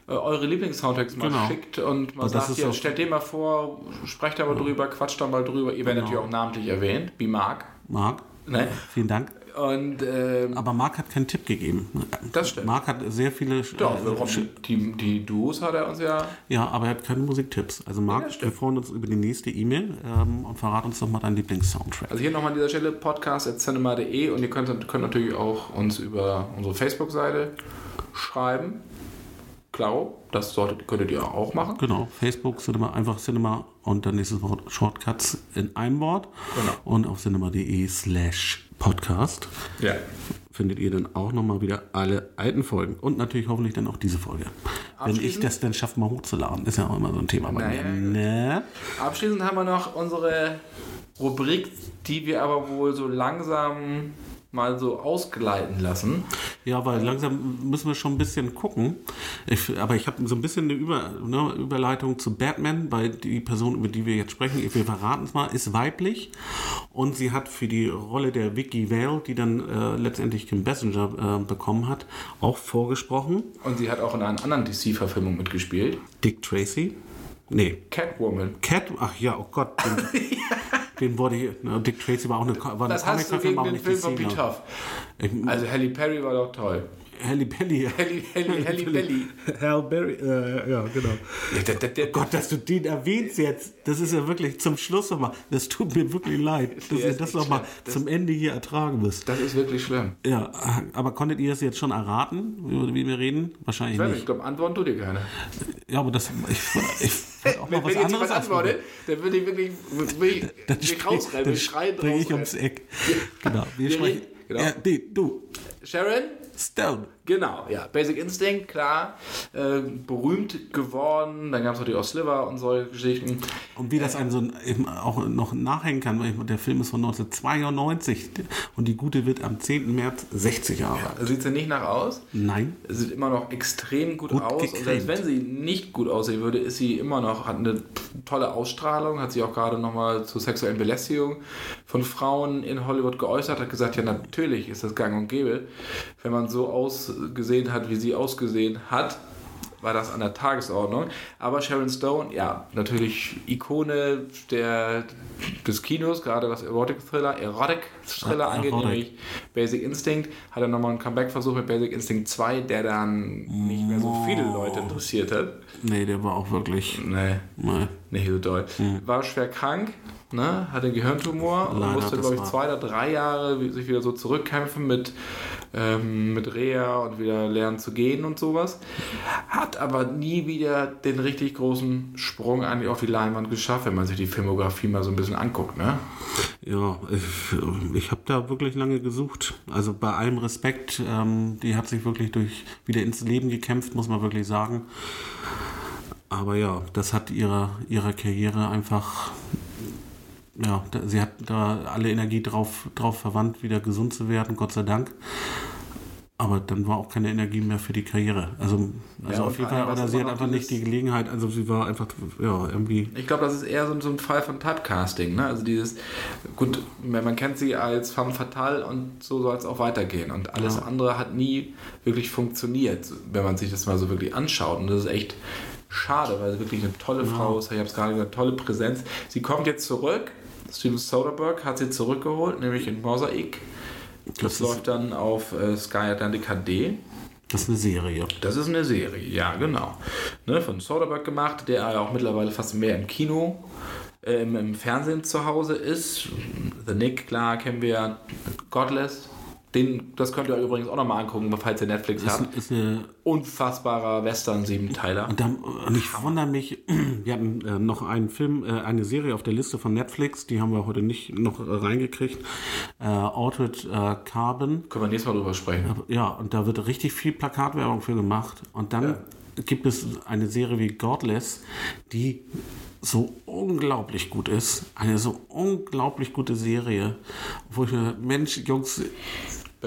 äh, eure Lieblings-Soundtracks mal genau. schickt und mal sagt, hier, stellt den mal vor, sprecht da mal ja. drüber, quatscht da mal drüber. Ihr werdet genau. natürlich auch namentlich erwähnt, wie Marc. Marc, ne? vielen Dank. Und, ähm, Aber Marc hat keinen Tipp gegeben. Das stimmt. Marc hat sehr viele. Doch, äh, die, die Duos hat er uns ja. Ja, aber er hat keine Musiktipps. Also Marc, ja, wir freuen uns über die nächste E-Mail ähm, und verrat uns doch mal deinen Lieblings-Soundtrack. Also hier nochmal an dieser Stelle podcast.cinema.de und ihr könnt, könnt natürlich auch uns über unsere Facebook-Seite schreiben. Klaro, das solltet, könntet ihr auch machen. Genau, Facebook, Cinema, einfach Cinema und dann nächstes Wort Shortcuts in einem Wort. Genau. Und auf cinema.de slash Podcast Ja. findet ihr dann auch nochmal wieder alle alten Folgen. Und natürlich hoffentlich dann auch diese Folge. Wenn ich das dann schaffe, mal hochzuladen. Ist ja auch immer so ein Thema bei Naja, mir. Ne? Abschließend haben wir noch unsere Rubrik, die wir aber wohl so langsam mal so ausgleiten lassen. Ja, weil langsam müssen wir schon ein bisschen gucken. Ich, aber ich habe so ein bisschen eine Über, ne, Überleitung zu Batman, weil die Person, über die wir jetzt sprechen, wir verraten es mal, ist weiblich und sie hat für die Rolle der Vicky Vale, die dann äh, letztendlich Kim Basinger äh, bekommen hat, auch vorgesprochen. Und sie hat auch in einer anderen DC-Verfilmung mitgespielt. Dick Tracy. Nee, Catwoman. Cat, ach ja, oh Gott. Den, den wurde ne, Dick Tracy war auch eine, war eine Das hast du gegen den Film von Pete Also Halle Perry war doch toll. Halle Belly. Halle, Halle, Halle Belly. Halle Berry, äh, ja, genau. Ja, der, der, der, Gott, dass du den erwähnst jetzt, das ist ja wirklich zum Schluss nochmal. Das tut mir wirklich leid, dass Ja, ihr das nochmal zum Ende hier ertragen müsst. das ist wirklich schlimm. Ja, aber konntet ihr das jetzt schon erraten, über wie wir reden? Wahrscheinlich Ich nicht, ich glaube, antworten tut dir keine. Ja, aber das, ich, ich auch mal Wenn, was wenn jetzt anderes jemand antwortet, dann würde ich wirklich will ich, Dann will ich spring- rausrennen, dann will schreien ich ums Eck. Genau, wir Wir sprechen. genau. Ja, nee, du, Sharon? Stone. Genau, ja. Basic Instinct, klar. Äh, berühmt geworden. Dann gab es natürlich auch Sliver und solche Geschichten. Und wie das einem so eben auch noch nachhängen kann, weil der Film ist von 1992 und die Gute wird am 10. März 60 Jahre alt. Sieht sie nicht nach aus. Nein, Sie sieht immer noch extrem gut, Gut aus. Und gecremt. selbst wenn sie nicht gut aussehen würde, ist sie immer noch, hat eine tolle Ausstrahlung, hat sich auch gerade nochmal zur sexuellen Belästigung von Frauen in Hollywood geäußert, hat gesagt, ja natürlich ist das gang und gäbe. Wenn man so ausgesehen hat, wie sie ausgesehen hat, war das an der Tagesordnung. Aber Sharon Stone, ja, natürlich Ikone der, des Kinos, gerade was Erotic-Thriller, Erotic-Thriller Ja, angeht, Erotic. nämlich Basic Instinct. Hat er nochmal einen Comeback-Versuch mit Basic Instinct 2, der dann nicht mehr so viele Leute interessiert hat. nee, der war auch wirklich. Nee, Nee. nicht so doll. War schwer krank, ne? hatte einen Gehirntumor und Leider, musste, glaube ich, zwei oder drei Jahre sich wieder so zurückkämpfen mit, ähm, mit Reha und wieder lernen zu gehen und sowas. Hat aber nie wieder den richtig großen Sprung eigentlich auf die Leinwand geschafft, wenn man sich die Filmografie mal so ein bisschen anguckt. Ne? Ja, ich, ich habe da wirklich lange gesucht. Also bei allem Respekt, ähm, die hat sich wirklich durch wieder ins Leben gekämpft, muss man wirklich sagen. Aber ja, das hat ihrer ihrer Karriere einfach. Ja, da, sie hat da alle Energie drauf, drauf verwandt, wieder gesund zu werden, Gott sei Dank. Aber dann war auch keine Energie mehr für die Karriere. Also, also Ja, auf jeden Fall, oder sie hat einfach nicht die Gelegenheit, also sie war einfach, ja, irgendwie. Ich glaube, das ist eher so, so ein Fall von Typecasting. Ne? Also dieses, gut, man kennt sie als femme fatale und so soll es auch weitergehen. Und alles Ja. andere hat nie wirklich funktioniert, wenn man sich das mal so wirklich anschaut. Und das ist echt schade, weil sie wirklich eine tolle Frau ist. Ich habe es gerade gesagt, eine tolle Präsenz. Sie kommt jetzt zurück. Steven Soderbergh hat sie zurückgeholt, nämlich in Mosaik. Das, Das läuft dann auf äh, Sky Atlantic HD. Das ist eine Serie. Das ist eine Serie, ja, genau. Ne, von Soderbergh gemacht, der ja auch mittlerweile fast mehr im Kino, äh, im, im Fernsehen zu Hause ist. The Nick, klar, kennen wir. Godless. Den, das könnt ihr euch übrigens auch nochmal angucken, falls ihr Netflix Ist, habt. ist eine Unfassbarer Western-Siebenteiler. Und, dann, und ich wundere mich, wir hatten äh, noch einen Film, äh, eine Serie auf der Liste von Netflix, die haben wir heute nicht noch äh, reingekriegt. Äh, Altered äh, Carbon. Können wir nächstes Mal drüber sprechen. Ja, und da wird richtig viel Plakatwerbung für gemacht. Und dann gibt es eine Serie wie Godless, die so unglaublich gut ist. Eine so unglaublich gute Serie, wo ich mir, Mensch, Jungs,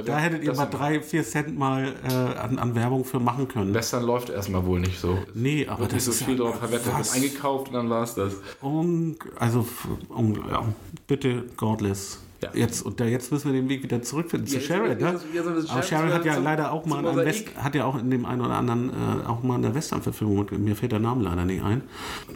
da hättet ihr mal drei, vier Cent mal äh, an, an Werbung für machen können. Western läuft erstmal wohl nicht so. Nee, aber Wird nicht das so ist viel ja drauf verwettet. Was? eingekauft und dann war es das. Un, also, f- un, ja, bitte Godless. Ja. Jetzt, und da, jetzt müssen wir den Weg wieder zurückfinden zu jetzt- Sharon, ne? so Aber Sharon hat ja leider auch mal an. West, hat ja auch in dem einen oder anderen äh, auch mal in der Western-Verfilmung, mir fällt der Name leider nicht ein,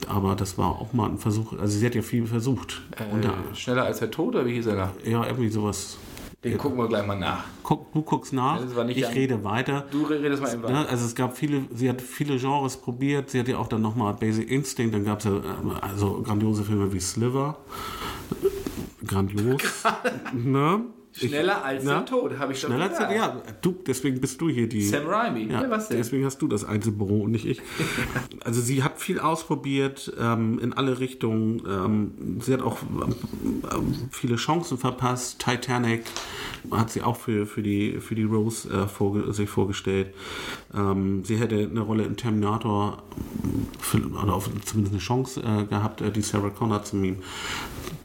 aber das war auch mal ein Versuch, also sie hat ja viel versucht. und Äh, schneller als der Tod, oder wie hieß er da? ja, irgendwie sowas. Den gucken wir gleich mal nach. Guck, du guckst nach, ich an- rede weiter. Du redest mal einfach. Ne, also es gab viele, sie hat viele Genres probiert. Sie hat ja auch dann nochmal Basic Instinct, dann gab es ja äh, also grandiose Filme wie Sliver. Grandios. ne? Schneller als Na? der Tod, habe ich doch Schneller als gesagt. ja, du, deswegen bist du hier die. Sam Raimi. Ja, Ja, was denn? deswegen hast du das Einzelbüro und nicht ich. also sie hat viel ausprobiert ähm, in alle Richtungen. Ähm, sie hat auch ähm, ähm, viele Chancen verpasst. Titanic hat sie auch für, für, die, für die Rose äh, vorge sich vorgestellt. Ähm, sie hätte eine Rolle in Terminator ähm, für, oder auf, zumindest eine Chance äh, gehabt, äh, die Sarah Connor zu nehmen.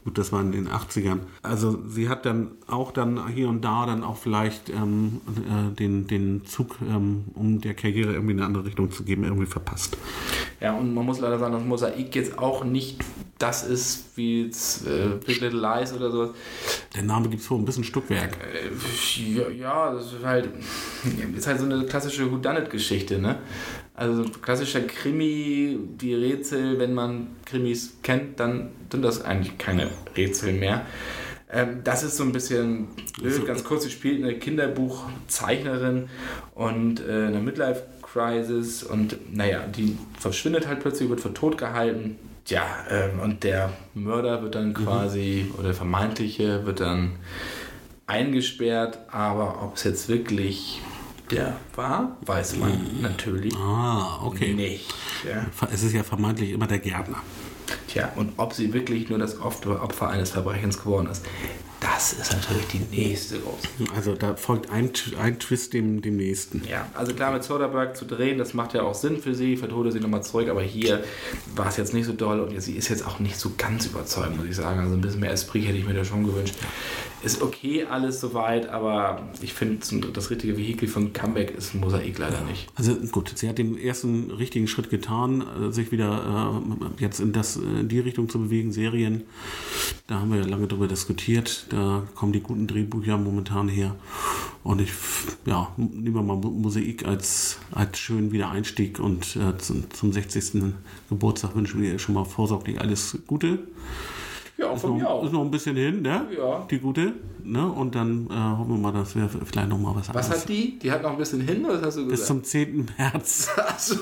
Gut, das war in den 80ern. Also sie hat dann auch dann hier und da dann auch vielleicht ähm, äh, den, den Zug, ähm, um der Karriere irgendwie in eine andere Richtung zu geben, irgendwie verpasst. Ja, und man muss leider sagen, dass Mosaik jetzt auch nicht das ist wie jetzt, äh, Big Little Lies oder sowas. Der Name gibt es vor, ein bisschen Stückwerk. Äh, ja, ja, das ist halt, ist halt so eine klassische Whodunit-Geschichte, ne? Also klassischer Krimi, die Rätsel, wenn man Krimis kennt, dann sind das eigentlich keine Rätsel mehr. Ähm, das ist so ein bisschen blöd, ganz kurz, sie spielt eine Kinderbuchzeichnerin und äh, eine Midlife-Crisis und naja, die verschwindet halt plötzlich, wird für tot gehalten. Ja, ähm, und der Mörder wird dann quasi, oder der vermeintliche wird dann eingesperrt, aber ob es jetzt wirklich der war, weiß man natürlich Ah, okay. nicht. Ja. Es ist ja vermeintlich immer der Gärtner. Tja, und ob sie wirklich nur das Opfer eines Verbrechens geworden ist, das ist natürlich die nächste große. Also da folgt ein, ein Twist dem, dem nächsten. Ja, also klar, mit Soderbergh zu drehen, das macht ja auch Sinn für sie, vertode sie nochmal zurück, aber hier war es jetzt nicht so doll und sie ist jetzt auch nicht so ganz überzeugend, muss ich sagen. Also ein bisschen mehr Esprit hätte ich mir da schon gewünscht. Ist okay alles soweit, aber ich finde, das richtige Vehikel von Comeback ist ein Mosaik leider nicht. Also gut, sie hat den ersten richtigen Schritt getan, äh, sich wieder äh, jetzt in, das, in die Richtung zu bewegen, Serien. Da haben wir ja lange drüber diskutiert. Da kommen die guten Drehbücher momentan her. Und ich, ja, nehmen mal Mosaik als, als schönen Wiedereinstieg und äh, zum, zum 60. Geburtstag wünschen wir ihr schon mal vorsorglich alles Gute. Ja, Ist von mir noch, auch. ist noch ein bisschen hin, ne? Ja. Die gute. Ne? Und dann äh, hoffen wir mal, dass wir vielleicht noch mal was, Was anderes hat die? Die hat noch ein bisschen hin, oder was hast du bis gesagt? zum 10. März. Achso.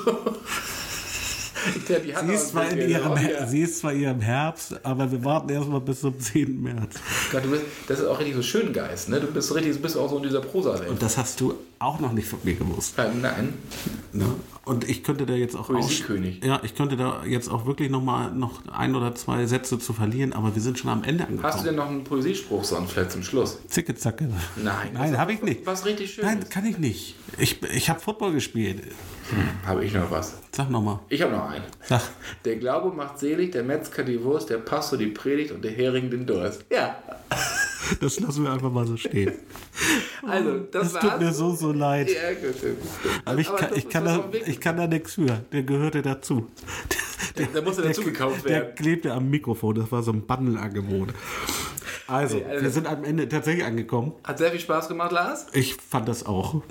Sie ist, zwar in ihrem, ja. sie ist zwar ihrem Herbst, aber wir warten erstmal bis zum 10. März. Gott, du bist, das ist auch richtig so Schöngeist, ne? Du bist so richtig, bist auch so in dieser Prosa-Welt. Und das hast du auch noch nicht von mir gewusst. Äh, Nein. Ne? Und ich könnte da jetzt auch Poesiekönig. ja, ich könnte da jetzt auch wirklich noch mal noch ein oder zwei Sätze zu verlieren, aber wir sind schon am Ende Hast du angekommen. denn noch einen Poesiespruch sonst vielleicht zum Schluss? Zicke zacke. Nein. Nein, habe ich nicht. Was richtig Schönes. Nein, kann ich nicht. Ich, ich habe Football gespielt. Habe ich noch was? Sag noch mal. Ich habe noch einen. Sag. Der Glaube macht selig, der Metzger die Wurst, der Pastor die Predigt und der Hering den Durst. Ja. Das lassen wir einfach mal so stehen. Also, das, Das tut mir so, so leid. Ja, gut. Aber ich kann, das ich, kann da, ich kann da nichts für. Der gehörte dazu. Der, Der musste dazu gekauft Der werden. klebte am Mikrofon. Das war so ein Bundle-Angebot. Also, Nee, also- wir sind am Ende tatsächlich angekommen. Hat sehr viel Spaß gemacht, Lars. Ich fand das auch.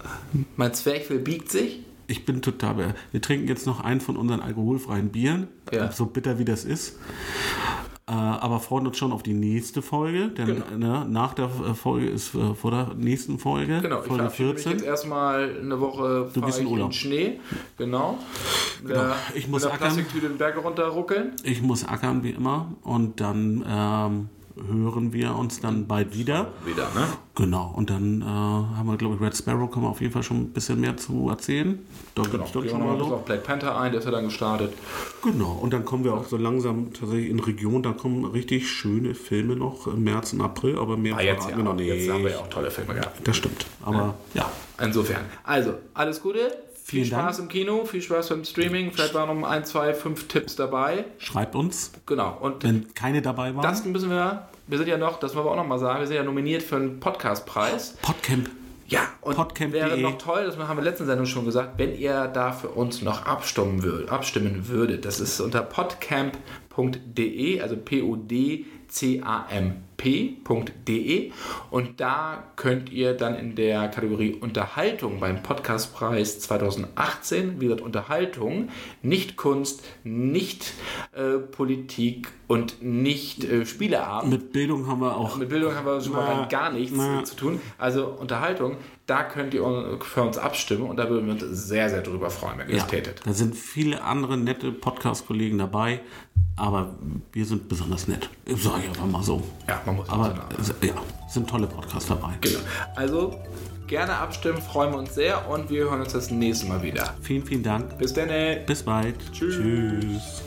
Mein Zwerchfell biegt sich. Ich bin total. be- Wir trinken jetzt noch einen von unseren alkoholfreien Bieren. Ja. So bitter wie das ist. Äh, aber freuen uns schon auf die nächste Folge. Denn Genau. ne, nach der Folge ist äh, vor der nächsten Folge. Genau, ich Folge verabschiede mich 14. jetzt erstmal eine Woche Du bist in ich Urlaub. in Schnee. Genau. Mit der, Ich muss ackern. Plastiktüte den Berg runterruckeln. Ich muss ackern wie immer. Und dann ähm, hören wir uns dann bald wieder. Wieder, ne? Genau. Und dann äh, haben wir, glaube ich, Red Sparrow können wir auf jeden Fall schon ein bisschen mehr zu erzählen. Da Genau. Gehen wir mal auf Black Panther ein, der ist ja dann gestartet. Genau, und dann kommen wir auch so langsam tatsächlich in Region, da kommen richtig schöne Filme noch im März und April, aber mehr Ah, jetzt, ja, wir noch nicht. jetzt haben wir ja auch tolle Filme gehabt. Das stimmt, aber ja. Insofern. Also, alles Gute. Viel Vielen Spaß im Kino, viel Spaß beim Streaming. Vielleicht waren noch ein, zwei, fünf Tipps dabei. schreibt uns, Genau. Und wenn keine dabei waren. das müssen wir, wir sind ja noch, das wollen wir auch noch mal sagen, wir sind ja nominiert für einen Podcastpreis. Podcamp. Ja, und Podcamp.de. wäre noch toll, das haben wir in letzten Sendung schon gesagt, wenn ihr da für uns noch abstimmen, würd, abstimmen würdet. Das ist unter podcamp.de, also P-O-D-C-A-M-P.de und da könnt ihr dann in der Kategorie Unterhaltung beim Podcastpreis 2018, wie gesagt Unterhaltung, nicht Kunst, nicht äh, Politik und nicht äh, Spieleabend. Mit Bildung haben wir auch. Mit Bildung haben wir rein gar nichts na. zu tun. Also Unterhaltung, da könnt ihr für uns abstimmen und da würden wir uns sehr, sehr drüber freuen, wenn ihr Ja, das tätet. da sind viele andere nette Podcast-Kollegen dabei. Aber wir sind besonders nett. Sag ich einfach mal so. Ja, man muss Aber ja, sind tolle Podcasts dabei. Genau. Also gerne abstimmen, freuen wir uns sehr und wir hören uns das nächste Mal wieder. Vielen, vielen Dank. Bis dann. Bis bald. Tschüss. Tschüss.